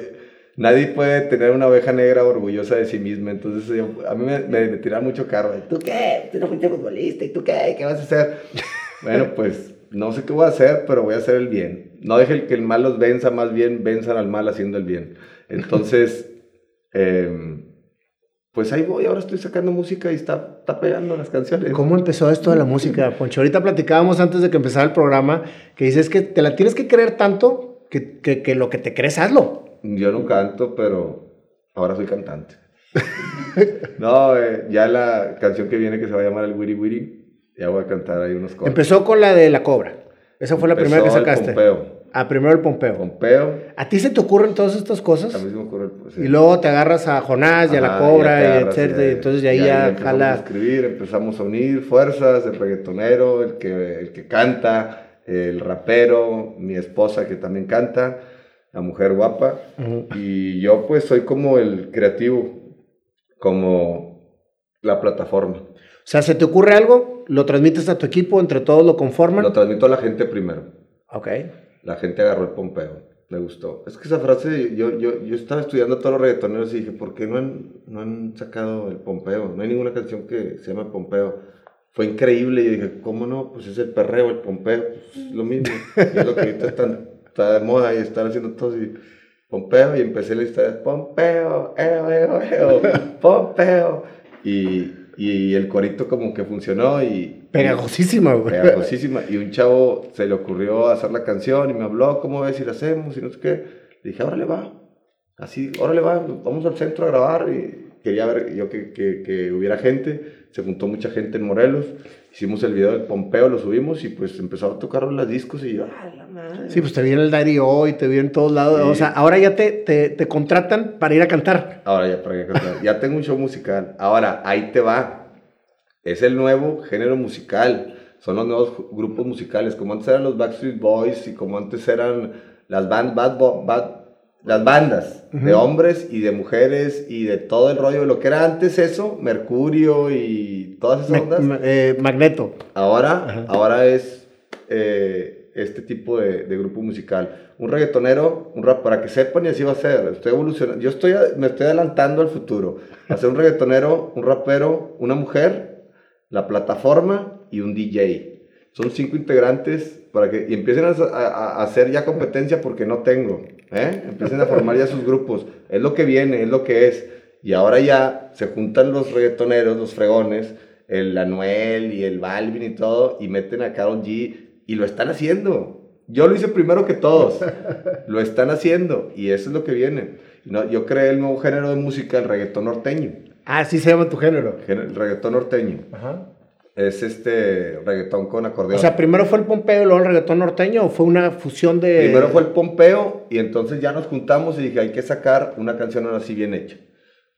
Nadie puede tener una oveja negra orgullosa de sí misma, entonces yo, a mí me, me, me tiran mucho carro. ¿Tú qué? Tú no fuiste futbolista, ¿y tú qué? ¿Qué vas a hacer? [LAUGHS] Bueno, pues no sé qué voy a hacer, pero voy a hacer el bien. No deje que el mal los venza, más bien venzan al mal haciendo el bien. Entonces, [LAUGHS] eh, pues ahí voy, ahora estoy sacando música y está, está pegando las canciones. ¿Cómo empezó esto de la música, Poncho? Ahorita platicábamos antes de que empezara el programa que dices que te la tienes que creer tanto que, que, que lo que te crees, hazlo. Yo no canto, pero ahora soy cantante. [LAUGHS] no, eh, ya la canción que viene que se va a llamar el Wiri Wiri ya voy a cantar ahí unos cortes. Empezó con la de La Cobra. Esa fue la Empezó primera que sacaste. El pompeo. Ah, primero el Pompeo. Pompeo. ¿A ti se te ocurren todas estas cosas? A mí se me ocurre. Pues, sí. Y luego te agarras a Jonás y a La Cobra y, agarras, y etcétera. Y entonces de ahí ya, ya empezamos jala. a escribir, empezamos a unir fuerzas, el reggaetonero, el que, el que canta, el rapero, mi esposa que también canta, la mujer guapa. Uh -huh. Y yo pues soy como el creativo, como la plataforma. O sea, ¿se te ocurre algo? ¿Lo transmites a tu equipo? ¿Entre todos lo conforman? Lo transmito a la gente primero. Ok. La gente agarró el pompeo. Le gustó. Es que esa frase, yo, yo, yo estaba estudiando a todos los reggaetoneros y dije, ¿por qué no han, no han sacado el pompeo? No hay ninguna canción que se llame pompeo. Fue increíble. Yo dije, ¿cómo no? Pues es el perreo, el pompeo. Pues lo mismo. y es lo que ahorita está, está, de moda y están haciendo todos. Y, pompeo. Y empecé la historia. Pompeo, eo, eo, eo. Pompeo. Y y el corito como que funcionó y... Pegajosísima, güey. Pegajosísima. Y un chavo se le ocurrió hacer la canción y me habló, ¿cómo ves si la hacemos? Y no sé qué. Le dije, órale va. Así, órale va, vamos al centro a grabar y, quería ver yo que, que, que, hubiera gente, se juntó mucha gente en Morelos, hicimos el video del Pompeo, lo subimos y pues empezó a tocar los discos y yo, ¡ah, la madre! Sí, pues te vi en el Diary Hoy, te vi en todos lados, o sea, ahora ya te, te, te, contratan para ir a cantar. Ahora ya para ir a cantar, ya tengo un show musical, ahora ahí te va, es el nuevo género musical, son los nuevos grupos musicales, como antes eran los Backstreet Boys y como antes eran las band, bad, bad las bandas de hombres y de mujeres y de todo el rollo, lo que era antes eso, Mercurio y todas esas ondas. Eh, Magneto. Ahora, ahora es eh, este tipo de, grupo musical. Un reggaetonero, un rap, para que sepan y así va a ser. Estoy evolucionando. Yo estoy, me estoy adelantando al futuro. Ser un [LAUGHS] reggaetonero, un rapero, una mujer, la plataforma y un DJ. Son cinco integrantes para que y empiecen a, hacer ya competencia porque no tengo. ¿eh? Empiecen a formar ya sus grupos. Es lo que viene, es lo que es. Y ahora ya se juntan los reggaetoneros, los fregones, el Anuel y el Balvin y todo, y meten a Karol G y lo están haciendo. Yo lo hice primero que todos. lo están haciendo y eso es lo que viene. No, yo creé el nuevo género de música, el reggaetón norteño. Ah, sí se llama tu género. El reggaetón norteño. Ajá es este reggaetón con acordeón. O sea, primero fue el Pompeo y luego el reggaetón norteño o fue una fusión de... Primero fue el Pompeo y entonces ya nos juntamos y dije, hay que sacar una canción ahora sí bien hecha.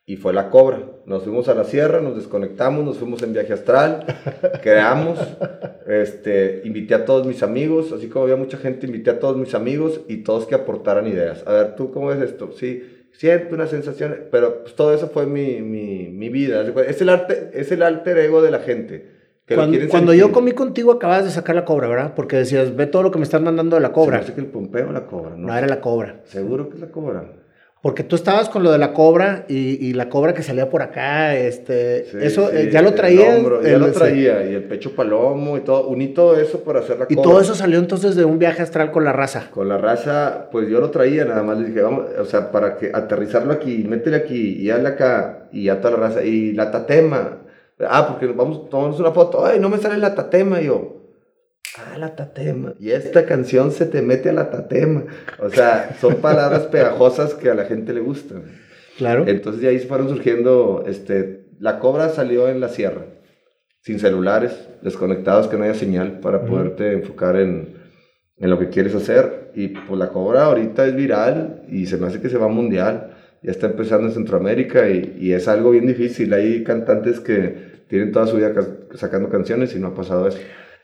Y fue La Cobra. Nos fuimos a la sierra, nos desconectamos, nos fuimos en viaje astral, [LAUGHS] creamos, este, invité a todos mis amigos, así como había mucha gente, invité a todos mis amigos y todos que aportaran ideas. A ver, ¿tú cómo ves esto? Sí, siento una sensación, pero pues, todo eso fue mi, mi, mi vida. Es el, arte, es el alter ego de la gente cuando, yo comí contigo acababas de sacar la cobra, ¿verdad? Porque decías, ve todo lo que me están mandando de la cobra. Que el pompeo la cobra, ¿no? No era la cobra. Seguro que es la cobra. Porque tú estabas con lo de la cobra y, la cobra que salía por acá, este, eso eh, ya lo traía. ya lo traía, y el pecho palomo y todo, uní todo eso para hacer la cobra. Y todo eso salió entonces de un viaje astral con la raza. Con la raza, pues yo lo traía, nada más le dije, vamos, o sea, para que aterrizarlo aquí, métele aquí, y hazle acá, y a toda la raza, y la tatema, Ah, porque vamos, tomamos una foto. Ay, no me sale la tatema. Y yo, ah, la tatema. Y esta canción se te mete a la tatema. O sea, son [LAUGHS] palabras pegajosas que a la gente le gustan. Claro. Entonces de ahí fueron surgiendo, este, la cobra salió en la sierra, sin celulares, desconectados, que no haya señal para poderte enfocar en, en lo que quieres hacer. Y pues la cobra ahorita es viral y se me hace que se va mundial ya está empezando en Centroamérica y, y, es algo bien difícil. Hay cantantes que tienen toda su vida sacando canciones y no ha pasado eso.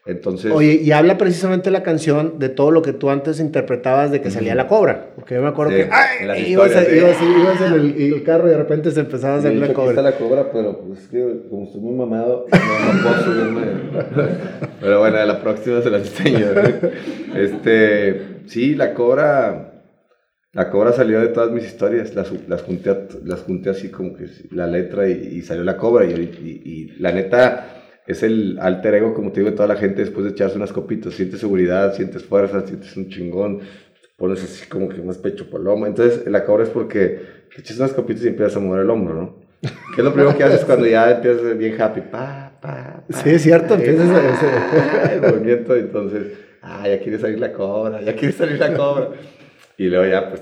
Entonces... Oye, y habla precisamente la canción de todo lo que tú antes interpretabas de que salía la cobra. Porque yo me acuerdo que ¡ay! ibas, ibas, en el, [LAUGHS] carro y de repente se empezaba a salir la cobra. está la cobra, pero pues es que como estoy muy mamado, no, no puedo subirme. [LAUGHS] pero bueno, la próxima se la enseño. [LAUGHS] Este, sí, la cobra la cobra salió de todas mis historias, las, las, junté, las junté así como que la letra y, salió la cobra. Y, y, la neta es el alter ego, como te digo, de toda la gente después de echarse unas copitas. Sientes seguridad, sientes fuerza, sientes un chingón, pones así como que más pecho paloma. Entonces la cobra es porque te echas unas copitas y empiezas a mover el hombro, ¿no? ¿Qué es lo primero que haces cuando ya empiezas bien happy? Pa, pa, sí, es cierto, empiezas a ese el movimiento, entonces, ah, ya quiere salir la cobra, ya quiere salir la cobra. Y luego ya, pues,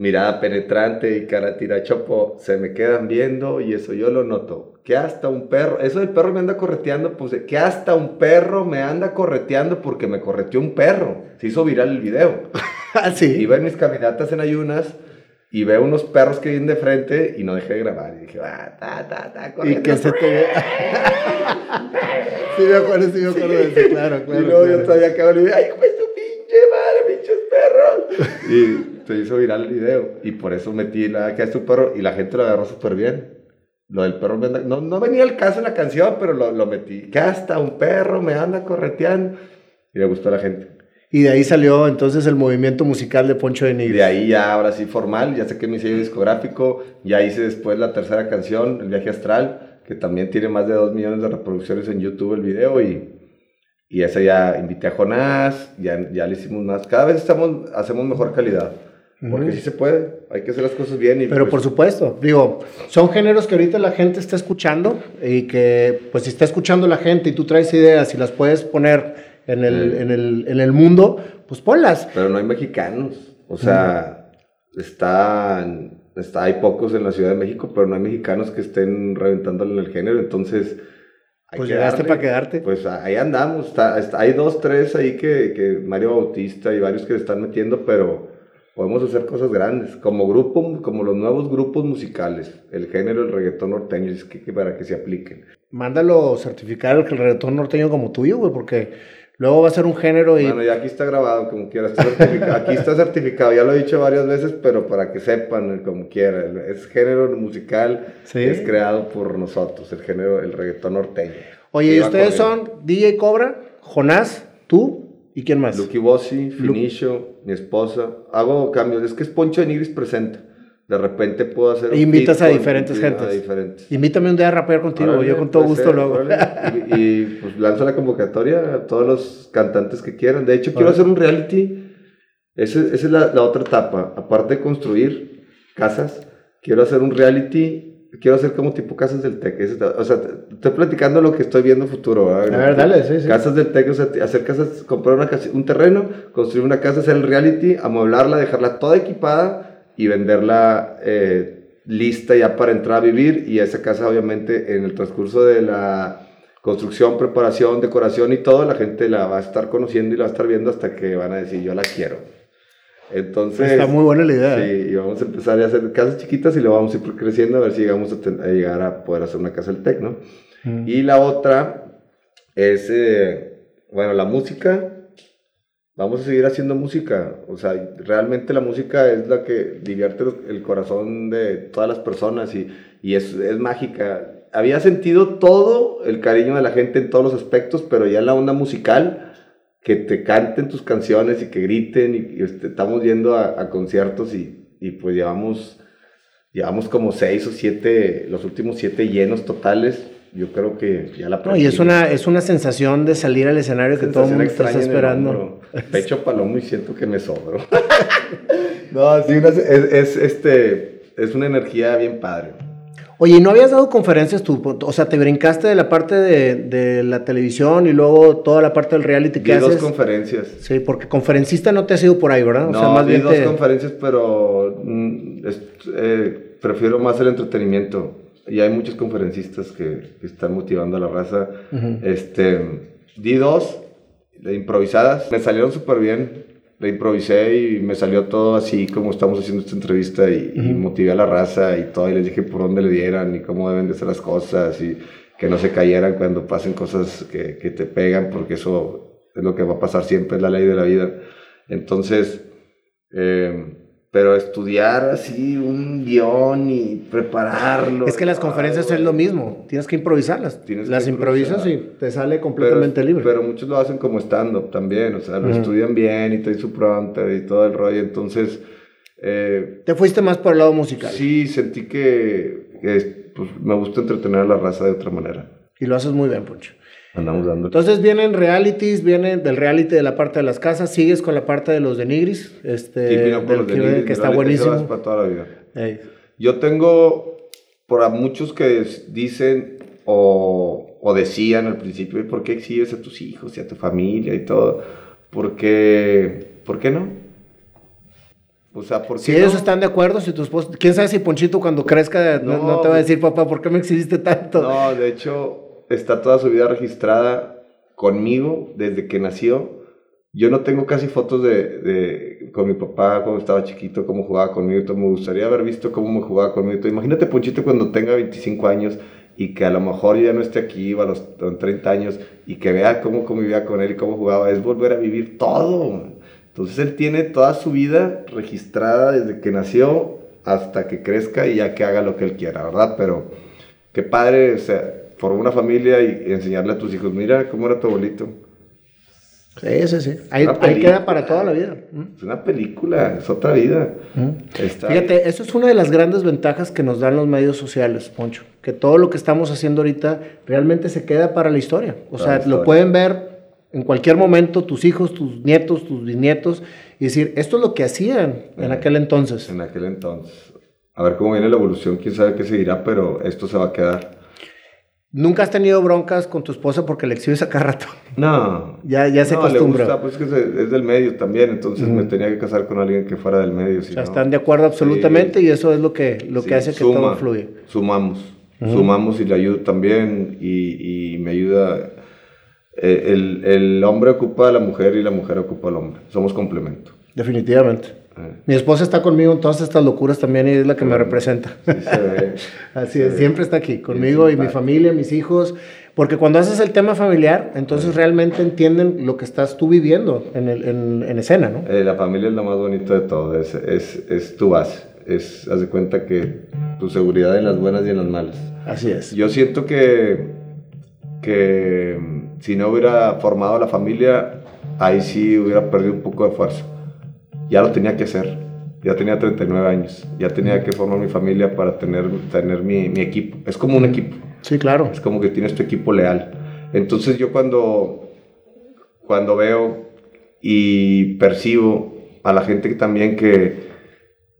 mirada penetrante y cara tirachopo, se me quedan viendo y eso yo lo noto. Que hasta un perro, eso del perro me anda correteando, pues, que hasta un perro me anda correteando porque me correteó un perro. Se hizo viral el video. [LAUGHS] ¿Ah, sí? Iba en mis caminatas en ayunas y veo unos perros que vienen de frente y no dejé de grabar. Y dije, ah, ta, ta, ta, Y que se te [LAUGHS] sí, me acuerdo, sí, me acuerdo de eso, claro, claro. Y luego yo todavía acabo de ay, pues tu pinche madre, pinches perros. Y [LAUGHS] se hizo viral el video. Y por eso metí la que es tu perro y la gente lo agarró súper bien. Lo del perro me anda, no, no venía al caso en la canción, pero lo, lo metí. Que hasta un perro me anda correteando. Y le gustó a la gente. Y de ahí salió entonces el movimiento musical de Poncho de Nigris. De ahí ya, ahora sí, formal, ya sé que mi sello discográfico, ya hice después la tercera canción, El Viaje Astral, que también tiene más de 2 millones de reproducciones en YouTube el video y, y esa ya invité a Jonás, ya, ya le hicimos más. Cada vez estamos, hacemos mejor calidad. Porque sí se puede, hay que hacer las cosas bien. Y Pero pues por supuesto, digo, son géneros que ahorita la gente está escuchando y que pues si está escuchando la gente y tú traes ideas y las puedes poner en el, en el, en el mundo, pues ponlas. Pero no hay mexicanos. O sea, están está, hay pocos en la Ciudad de México, pero no hay mexicanos que estén reventándole en el género, entonces... Hay pues llegaste para quedarte. Pues ahí andamos, está, hay dos, tres ahí que, que Mario Bautista y varios que le están metiendo, pero podemos hacer cosas grandes, como grupo, como los nuevos grupos musicales, el género, el reggaetón norteño, es que, para que se apliquen. Mándalo certificar el reggaetón norteño como tuyo, güey, porque luego va a ser un género y... Bueno, ya aquí está grabado, como quiera, aquí está certificado, ya lo he dicho varias veces, pero para que sepan, como quiera, es género musical, es creado por nosotros, el género, el reggaetón norteño. Oye, ¿y ustedes son DJ Cobra, Jonás, tú ¿Y quién más? Lucky Bossi, Finicio, mi esposa. Hago cambios. Es que es Poncho de Nigris presente. De repente puedo hacer. E invitas a diferentes gentes. A diferentes. Invítame un día a rapear contigo. yo con todo gusto lo hago. [LAUGHS] Y, pues lanzo la convocatoria a todos los cantantes que quieran. De hecho, quiero hacer un reality. Esa, esa es la, la otra etapa. Aparte de construir casas, quiero hacer un reality quiero hacer como tipo casas del tech. O sea, estoy platicando lo que estoy viendo futuro. A ver, dale, sí, sí. Casas del tech, o sea, hacer casas, comprar una un terreno, construir una casa, hacer el reality, amueblarla, dejarla toda equipada y venderla eh, lista ya para entrar a vivir. Y esa casa, obviamente, en el transcurso de la construcción, preparación, decoración y todo, la gente la va a estar conociendo y la va a estar viendo hasta que van a decir, yo la quiero. Entonces. Está muy buena la idea. Sí, ¿eh? y vamos a empezar a hacer casas chiquitas y lo vamos a ir creciendo a ver si llegamos a, llegar a poder hacer una casa del tech, ¿no? Mm. Y la otra es, eh, bueno, la música. Vamos a seguir haciendo música. O sea, realmente la música es la que divierte el corazón de todas las personas y, y es, es mágica. Había sentido todo el cariño de la gente en todos los aspectos, pero ya la onda musical que te canten tus canciones y que griten y, este, estamos yendo a, conciertos y, y, pues llevamos, llevamos como seis o siete, los últimos siete llenos totales. Yo creo que ya la no, y es una, es una sensación de salir al escenario que todo el mundo está esperando. Pecho palomo y siento que me sobro. [LAUGHS] [LAUGHS] no, sí, es, es, este, es una energía bien padre. Oye, ¿no habías dado conferencias tú? O sea, te brincaste de la parte de, de la televisión y luego toda la parte del reality que haces. dos conferencias. Sí, porque conferencista no te has ido por ahí, ¿verdad? O no, sea, más bien dos conferencias, pero mm, eh, prefiero más el entretenimiento. Y hay muchos conferencistas que, están motivando a la raza. este, di dos, improvisadas. Me salieron súper bien la improvisé y me salió todo así como estamos haciendo esta entrevista y, motivé a la raza y todo y les dije por dónde le dieran y cómo deben de ser las cosas y que no se cayeran cuando pasen cosas que, que te pegan porque eso es lo que va a pasar siempre, es la ley de la vida. Entonces, eh, pero estudiar así un guion y prepararlo. Es que las conferencias es lo mismo, tienes que improvisarlas. las improvisas y te sale completamente libre. Pero muchos lo hacen como stand-up también, o sea, lo estudian bien y te su pronto y todo el rollo, entonces... Eh, ¿Te fuiste más por el lado musical? Sí, sentí que, que pues, me gusta entretener a la raza de otra manera. Y lo haces muy bien, Poncho. Andamos dando. Entonces vienen realities, vienen del reality de la parte de las casas, sigues con la parte de los de Nigris, este, del que, está buenísimo. Para toda la vida. Yo tengo, por a muchos que dicen o, o, decían al principio, ¿por qué exhibes a tus hijos y a tu familia y todo? Porque, ¿por qué no? O sea, ¿por qué si ellos están de acuerdo, si tu esposo, quién sabe si Ponchito cuando crezca no, no te va a decir, papá, ¿por qué me exhibiste tanto? No, de hecho, está toda su vida registrada conmigo desde que nació. Yo no tengo casi fotos de, de, con mi papá cuando estaba chiquito, cómo jugaba conmigo. Me gustaría haber visto cómo me jugaba conmigo. Imagínate Ponchito cuando tenga 25 años y que a lo mejor ya no esté aquí a los 30 años y que vea cómo convivía con él y cómo jugaba. Es volver a vivir todo. Entonces él tiene toda su vida registrada desde que nació hasta que crezca y ya que haga lo que él quiera, ¿verdad? Pero qué padre, o sea, formar una familia y enseñarle a tus hijos, mira cómo era tu abuelito. Sí, sí, sí. Ahí, queda para toda la vida. Es una película, es otra vida. Fíjate, eso es una de las grandes ventajas que nos dan los medios sociales, Poncho. Que todo lo que estamos haciendo ahorita realmente se queda para la historia. O sea, lo pueden ver en cualquier momento tus hijos, tus nietos, tus bisnietos y decir, esto es lo que hacían en aquel entonces. En aquel entonces. A ver cómo viene la evolución, quién sabe qué seguirá, pero esto se va a quedar. ¿Nunca has tenido broncas con tu esposa porque le exhibes a cada rato? No. Ya, ya se no, acostumbra. Le gusta, pues es, que es del medio también, entonces me tenía que casar con alguien que fuera del medio. Si o sea, no, están de acuerdo absolutamente sí, y eso es lo que, lo que hace que suma, todo fluya. Sumamos, sumamos y le ayudo también y, y me ayuda. eh, El, el hombre ocupa a la mujer y la mujer ocupa al hombre. Somos complemento. Definitivamente. Eh, Mi esposa está conmigo en todas estas locuras también y es la que me representa. sí se ve. [LAUGHS] Así se es, ve. siempre está aquí conmigo y mi familia, mis hijos. Porque cuando haces el tema familiar, entonces realmente entienden lo que estás tú viviendo en, el- en- en escena, ¿no? Eh, la familia es lo más bonito de todo, es, es, es tu base. Es, haz de cuenta que tu seguridad en las buenas y en las malas. Así es. Yo siento que, que mm, si no hubiera formado la familia, ahí sí hubiera perdido un poco de fuerza. Ya lo tenía que hacer. Ya tenía 39 años. Ya tenía que formar mi familia para tener, tener mi, mi equipo. Es como un equipo. Sí, claro. Es como que tienes tu equipo leal. Entonces yo cuando, cuando veo y percibo a la gente que también que,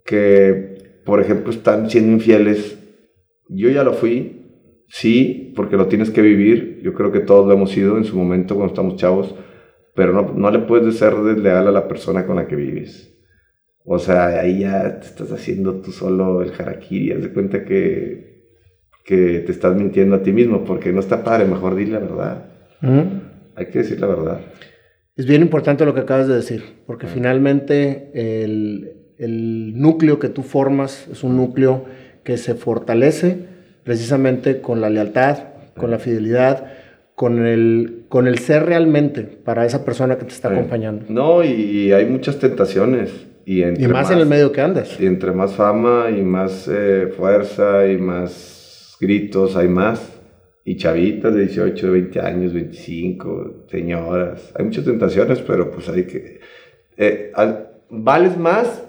que, por ejemplo, están siendo infieles, yo ya lo fui, sí, porque lo tienes que vivir. Yo creo que todos lo hemos sido en su momento cuando estamos chavos, pero no, no le puedes ser desleal a la persona con la que vives. O sea, ahí ya te estás haciendo tú solo el harakiri, haz de cuenta que, que te estás mintiendo a ti mismo, porque no está padre, mejor di la verdad. Ujú. Hay que decir la verdad. Es bien importante lo que acabas de decir, porque finalmente el, el núcleo que tú formas es un núcleo que se fortalece precisamente con la lealtad, con la fidelidad, con el, con el ser realmente para esa persona que te está Sí. acompañando. No, y, hay muchas tentaciones. Y, entre Y más en el medio que andas. Y entre más fama y más eh, fuerza y más gritos hay más. Y chavitas de 18, 20 años, 25, señoras. Hay muchas tentaciones, pero pues hay que... eh, al- vales más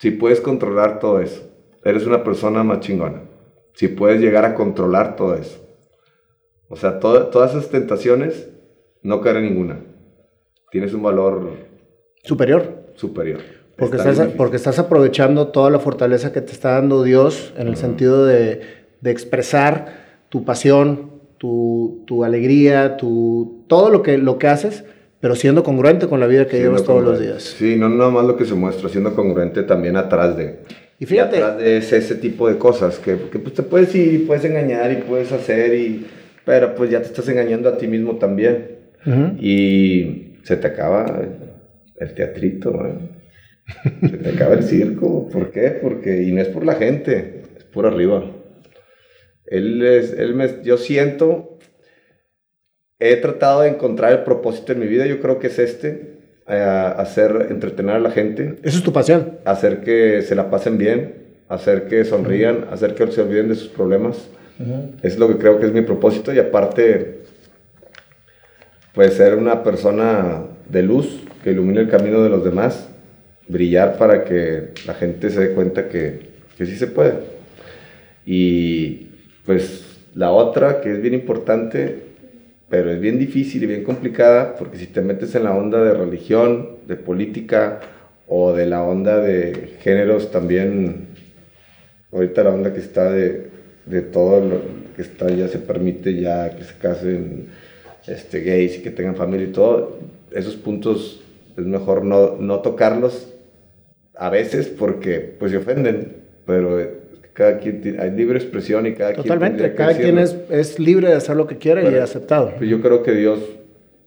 si puedes controlar todo eso. Eres una persona más chingona. Si puedes llegar a controlar todo eso. O sea, toda- todas esas tentaciones, no caer en ninguna. Tienes un valor Superior. superior. Porque Está estás, porque estás aprovechando toda la fortaleza que te está dando Dios en el sentido de, de expresar tu pasión, tu, tu alegría, tu, todo lo que, lo que haces, pero siendo congruente con la vida que Siendo llevas todos los días. Sí, no nada más lo que se muestra, siendo congruente también atrás de. Y fíjate- atrás de ese, ese tipo de cosas que, que, pues te puedes ir y puedes engañar y puedes hacer y. Pero pues ya te estás engañando a ti mismo también. Y se te acaba el, teatrito, ¿eh? Se te acaba el circo. ¿Por qué? Porque, y no es por la gente, es por arriba. Él es, él me, yo siento, he tratado de encontrar el propósito en mi vida, yo creo que es este, eh, hacer, entretener a la gente, Eso es tu pasión. hacer que se la pasen bien, hacer que sonrían, hacer que se olviden de sus problemas. Es lo que creo que es mi propósito y aparte, pues ser una persona de luz que ilumine el camino de los demás, brillar para que la gente se dé cuenta que, que sí se puede. Y pues la otra que es bien importante, pero es bien difícil y bien complicada, porque si te metes en la onda de religión, de política o de la onda de géneros también, ahorita la onda que está de, de todo lo que está ya se permite ya que se casen este, gays y que tengan familia y todo, esos puntos es mejor no, no tocarlos a veces porque pues se ofenden, pero cada quien tiene- hay libre expresión y cada quien Totalmente. que Cada quien es, es libre de hacer lo que quiera y Pero- aceptado. Pues yo creo que Dios,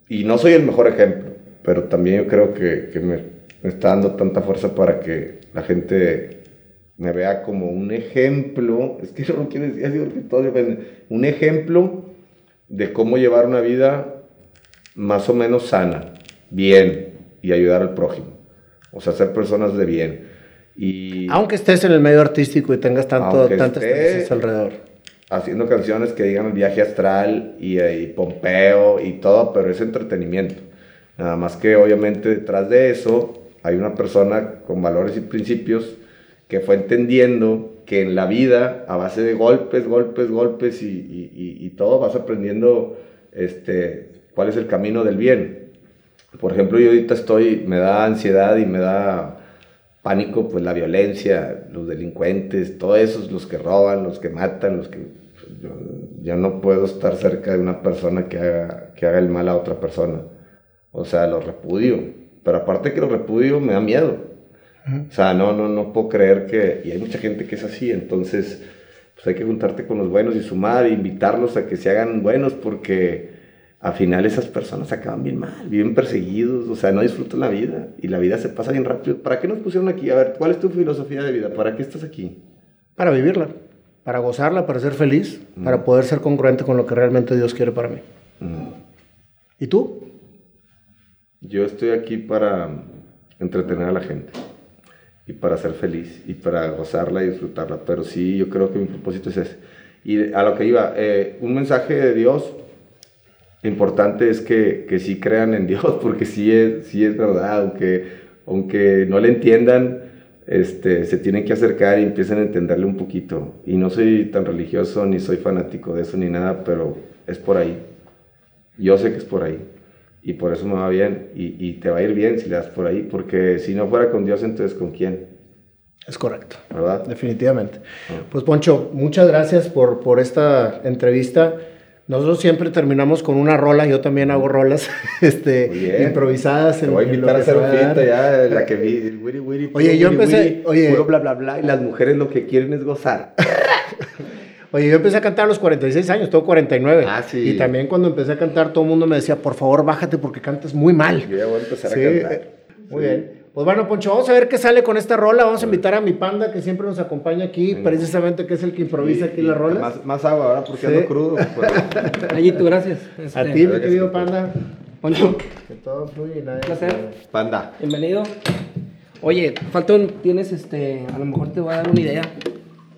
y no soy el mejor ejemplo, pero también yo creo que, que me, me está dando tanta fuerza para que la gente me vea como un ejemplo, [LAUGHS] es que yo no quiero decir así porque todo depende, un ejemplo de cómo llevar una vida más o menos sana, bien, y ayudar al prójimo. O sea, ser personas de bien. Y Aunque estés en el medio artístico y tengas tanto, tantas cosas alrededor. haciendo canciones que digan viaje astral y, eh, y Pompeo y todo, pero es entretenimiento. Nada más que obviamente detrás de eso hay una persona con valores y principios que fue entendiendo que en la vida, a base de golpes, golpes, golpes y, y- y- todo, vas aprendiendo este, cuál es el camino del bien. Por ejemplo, yo ahorita estoy, me da ansiedad y me da pánico, pues la violencia, los delincuentes, todos esos, los que roban, los que matan, los que yo, no puedo estar cerca de una persona que haga, que haga el mal a otra persona. O sea, lo repudio. Pero aparte que lo repudio, me da miedo. O sea, no, no, no puedo creer que... Y hay mucha gente que es así, entonces pues hay que juntarte con los buenos y sumar e invitarlos a que se hagan buenos porque al final esas personas acaban bien mal, viven perseguidos, o sea, no disfrutan la vida y la vida se pasa bien rápido. ¿Para qué nos pusieron aquí? A ver, ¿cuál es tu filosofía de vida? ¿Para qué estás aquí? Para vivirla para gozarla, para ser feliz, para poder ser congruente con lo que realmente Dios quiere para mí. ¿Y tú? Yo estoy aquí para entretener a la gente y para ser feliz y para gozarla y disfrutarla. Pero sí, yo creo que mi propósito es ese. Y a lo que iba, eh, un mensaje de Dios importante es que, que sí crean en Dios, [LAUGHS] porque sí es, sí es verdad, aunque, aunque no le entiendan, este, se tienen que acercar y empiezan a entenderle un poquito. Y no soy tan religioso, ni soy fanático de eso, ni nada, pero es por ahí. Yo sé que es por ahí. Y por eso me va bien. Y, te va a ir bien si le das por ahí, porque si no fuera con Dios, entonces ¿con quién? Es correcto. ¿Verdad? Definitivamente. Ah. Pues Poncho, muchas gracias por, por esta entrevista. Nosotros siempre terminamos con una rola, yo también hago rolas [LAUGHS] este, improvisadas. Te voy a invitar a hacer un fito ya, la que vi, wiri, wiri, Oye, yo empecé, oye, puro bla, bla, bla, y las mujeres lo que quieren es gozar. Oye, yo empecé a cantar a los 46 años, tengo 49. Ah, sí. Y también cuando empecé a cantar, todo el mundo me decía, por favor, bájate porque cantas muy mal. Yo ya voy a empezar a cantar. Muy bien. Pues bueno, Poncho, vamos a ver qué sale con esta rola. Vamos a invitar a mi panda que siempre nos acompaña aquí, precisamente que es el que improvisa aquí la rola. Más, más, agua ahora porque ando crudo. Pues. [LAUGHS] tú gracias. a ti, mi querido panda. Poncho. [LAUGHS] Que todo fluye y nadie. Un placer. Panda. Bienvenido. Oye, falta un, tienes este, a lo mejor te voy a dar una idea.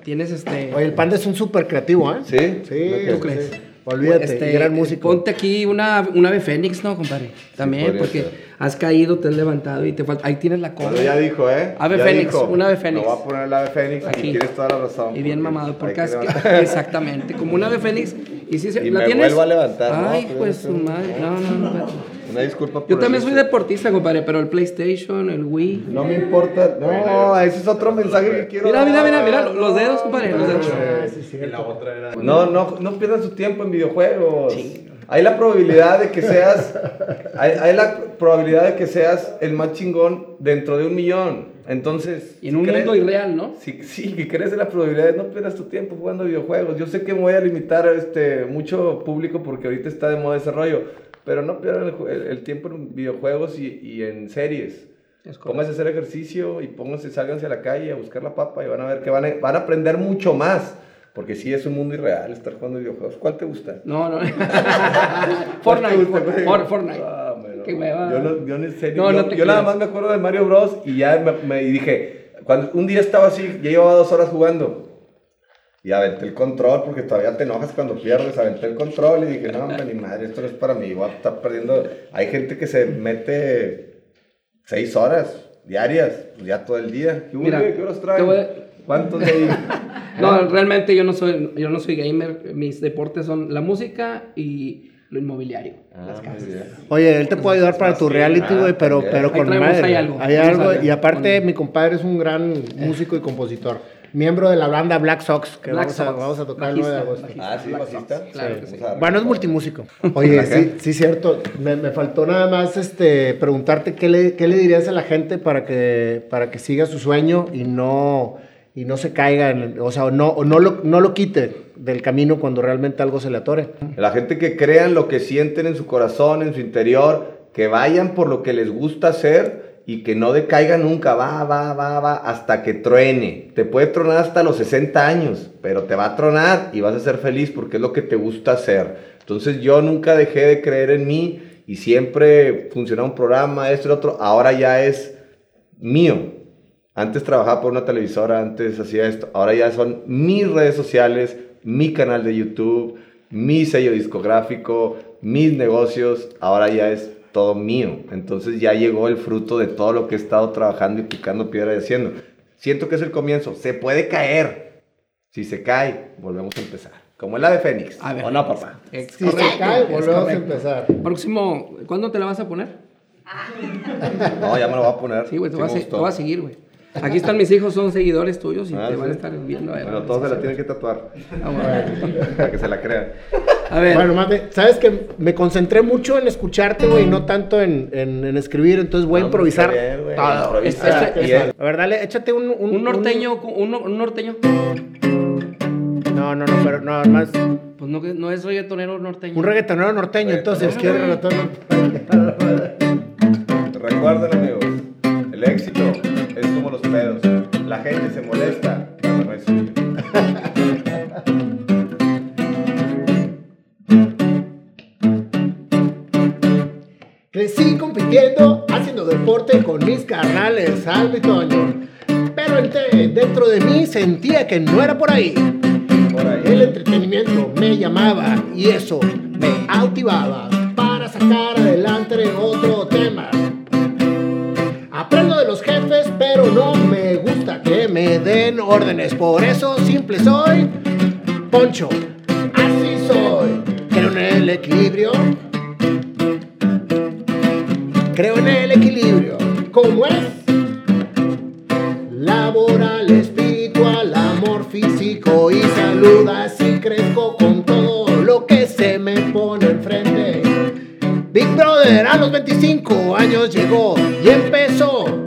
Tienes este. Oye, el panda es un súper creativo, ¿eh? Sí. Sí. ¿Tú crees? Olvídate, este, gran músico. Ponte aquí una, una ave fénix, ¿no, compadre? También, porque has caído, te has levantado y te falta. Ahí tienes la cola. ya dijo, ¿eh? Ave fénix, una ave fénix. No va a poner el ave fénix aquí. y tienes toda la razón. Y bien mamado, porque es que, exactamente, como una ave fénix. Y si y la me tienes. vuelvo a levantar. Ay, pues su madre. No, no, no. Una disculpa por Yo también soy deportista, compadre, pero el PlayStation, el Wii. No me importa. No, ese es otro mensaje que quiero. Mira, mira, mira, mira, los dedos, compadre. Los dedos. No, no, no pierdan su tiempo en videojuegos. Hay la probabilidad de que seas. Hay, hay, la probabilidad de que seas el más chingón dentro de un millón. Entonces. Y en un mundo irreal, ¿no? Sí, sí, que crees en la probabilidad. No pierdas tu tiempo jugando videojuegos. Yo sé que me voy a limitar a este, mucho público porque ahorita está de moda ese rollo pero no pierdan el, tiempo en videojuegos y, y en series. Pónganse a hacer ejercicio y pónganse, sálganse a la calle a buscar la papa y van a ver que van a, van a aprender mucho más. Porque sí es un mundo irreal estar jugando videojuegos. ¿Cuál te gusta? No, no. [LAUGHS] [LAUGHS] Fortnite. Fortnite. Ah, yo, no, yo, en serio, no, yo, nada más me acuerdo de Mario Bros. y ya me, me dije, cuando un día estaba así, ya llevaba dos horas jugando y aventé el control porque todavía te enojas cuando pierdes. Aventé el control y dije, no, hombre, ni madre, esto no es para mí. Voy a estar perdiendo. Hay gente que se mete seis horas diarias, pues ya todo el día. ¿Qué, Mira, ¿qué horas traen? ¿Cuántos de [LAUGHS] no, realmente yo no, soy, yo no soy gamer. Mis deportes son la música y lo inmobiliario. Ah, Oye, él te puede ayudar para tu reality, güey, pero, pero con madre. Hay algo. Hay algo. Y aparte, mi compadre es un gran músico y compositor miembro de la banda Black Sox, que vamos, A, vamos, A, tocar el 9 de agosto. Ah, sí, bajista. Claro sí. Bueno, es multimúsico. [LAUGHS] Oye, sí, sí, cierto. Me, me, faltó nada más este, preguntarte qué le, qué le dirías a la gente para que, para que siga su sueño y no, y no se caiga, en, o sea, no, no, lo, no lo quite del camino cuando realmente algo se le atore. La gente que crean lo que sienten en su corazón, en su interior, que vayan por lo que les gusta hacer y que no decaiga nunca, va, va, va, va, hasta que truene. Te puede tronar hasta los 60 años, pero te va a tronar y vas a ser feliz porque es lo que te gusta hacer. Entonces yo nunca dejé de creer en mí y siempre funcionaba un programa, esto y otro, ahora ya es mío. Antes trabajaba por una televisora, antes hacía esto, ahora ya son mis redes sociales, mi canal de YouTube, mi sello discográfico, mis negocios, ahora ya es todo mío. Entonces ya llegó el fruto de todo lo que he estado trabajando y picando piedra y haciendo. Siento que es el comienzo. Se puede caer. Si se cae, volvemos a empezar. Como el ave fénix. A ver, ¿O no, papá? si se cae, volvemos a empezar. Próximo, ¿cuándo te la vas a poner? no, ya me lo voy a poner. Sí, güey, te, voy a seguir, güey. Aquí están mis hijos, son seguidores tuyos y Ah, te sí. van a estar viendo. a ver. Bueno, todos se la tienen que tatuar Ah, bueno. [LAUGHS] para que se la crean. A ver, Bueno, mate, sabes que me concentré mucho en escucharte, güey, y no tanto en, en- en escribir, entonces voy a improvisar bien, güey, todo. Este- él- A ver, dale, échate un... Un, un norteño, un, un norteño. No, no, no, pero no, más... Pues no, no es reggaetonero norteño. Un reggaetonero norteño, entonces, ¿qué reggaetón? [LAUGHS] El éxito es como los pedos. La gente se molesta cuando no es suyo. Crecí compitiendo, haciendo deporte con mis carnales, Salvo y Toño. Pero dentro de mí sentía que no era por ahí. Por ahí. El entretenimiento me llamaba y eso me activaba para sacar adelante den órdenes. Por eso simple soy Poncho. Así soy. Creo en el equilibrio. Creo en el equilibrio. ¿Cómo es? Laboral, espiritual, amor físico y salud. Así crezco con todo lo que se me pone enfrente. Big Brother a los 25 años llegó y empezó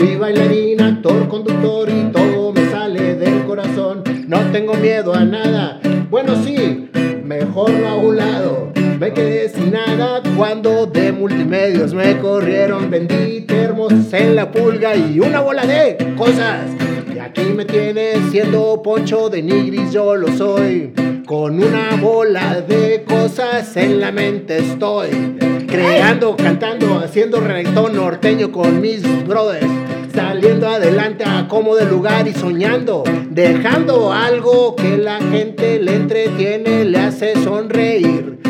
Fui bailarín, actor, conductor y todo me sale del corazón. No tengo miedo a nada. Bueno, sí, mejor no a un lado. Me quedé sin nada cuando de multimedios me corrieron. Vendí termos en la pulga y una bola de cosas. Y aquí me tienes siendo poncho de nigris, yo lo soy. Con una bola de cosas en la mente estoy. Creando, cantando, haciendo reggaetón norteño con mis brothers. Saliendo adelante a como de lugar y soñando. Dejando algo que la gente le entretiene, le hace sonreír.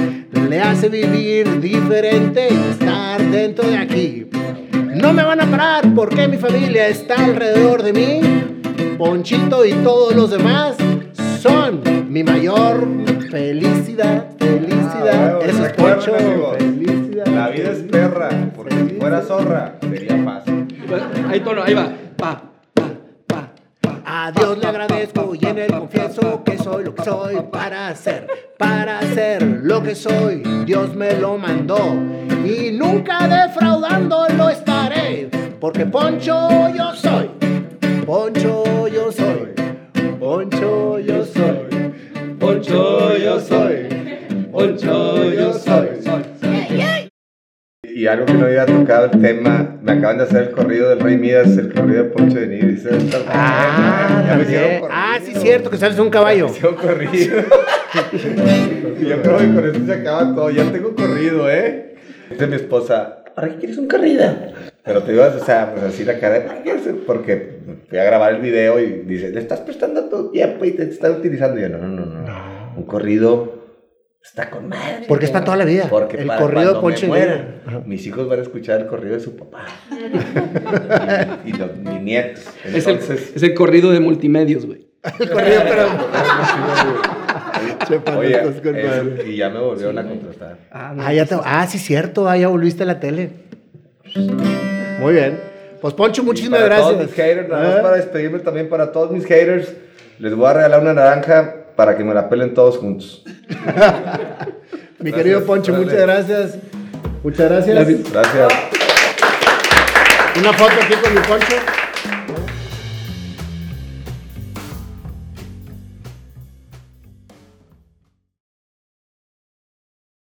Le hace vivir diferente y estar dentro de aquí. No me van a parar porque mi familia está alrededor de mí. Ponchito y todos los demás son mi mayor felicidad. Felicidad. Ah, bueno, Eso es Poncho. Fuera zorra, sería fácil. Ahí tono, ahí va. Pa, pa, pa, pa. A Dios le agradezco y en él confieso que soy lo que soy para hacer, para hacer lo que soy. Dios me lo mandó y nunca defraudando lo estaré, porque Poncho yo soy, Poncho yo soy, Poncho yo soy, Poncho yo soy, Poncho yo soy. Y algo que no había tocado el tema, me acaban de hacer el corrido del Rey Midas, el corrido de Poncho de Nigris. Ah, Ya me corrido. Ah, sí, cierto, que sales un caballo. Me corrido. y yo creo que con esto se acaba todo. Ya tengo corrido, ¿eh? Dice mi esposa, ¿para qué quieres un corrido? Pero te ibas, o sea, pues así la cara de, ¿para qué? Porque fui a grabar el video y dice, le estás prestando tu tiempo y te están utilizando. Y yo, no, no, no, no. Un corrido está con madre. Porque es para toda la vida. Porque el para corrido cuando Poncho me muera, mis hijos van a escuchar el corrido de su papá. [LAUGHS] y, y los, mis nietos. Es el, Entonces, es el corrido de multimedios, güey. [LAUGHS] El corrido, pero. [LAUGHS] Oye, madre. y ya me volvieron a contratar. Ah, no, Ah, ya te- ah, sí, cierto. Ah, ya volviste a la tele. Muy bien. Pues Poncho, muchísimas Y para gracias. todos mis haters, nada más ¿Eh? para despedirme también para todos mis haters, les voy a regalar una naranja para que me la pelen todos juntos. Mi querido Poncho, muchas gracias. Muchas gracias. Gracias. Gracias. Una foto aquí con mi Poncho.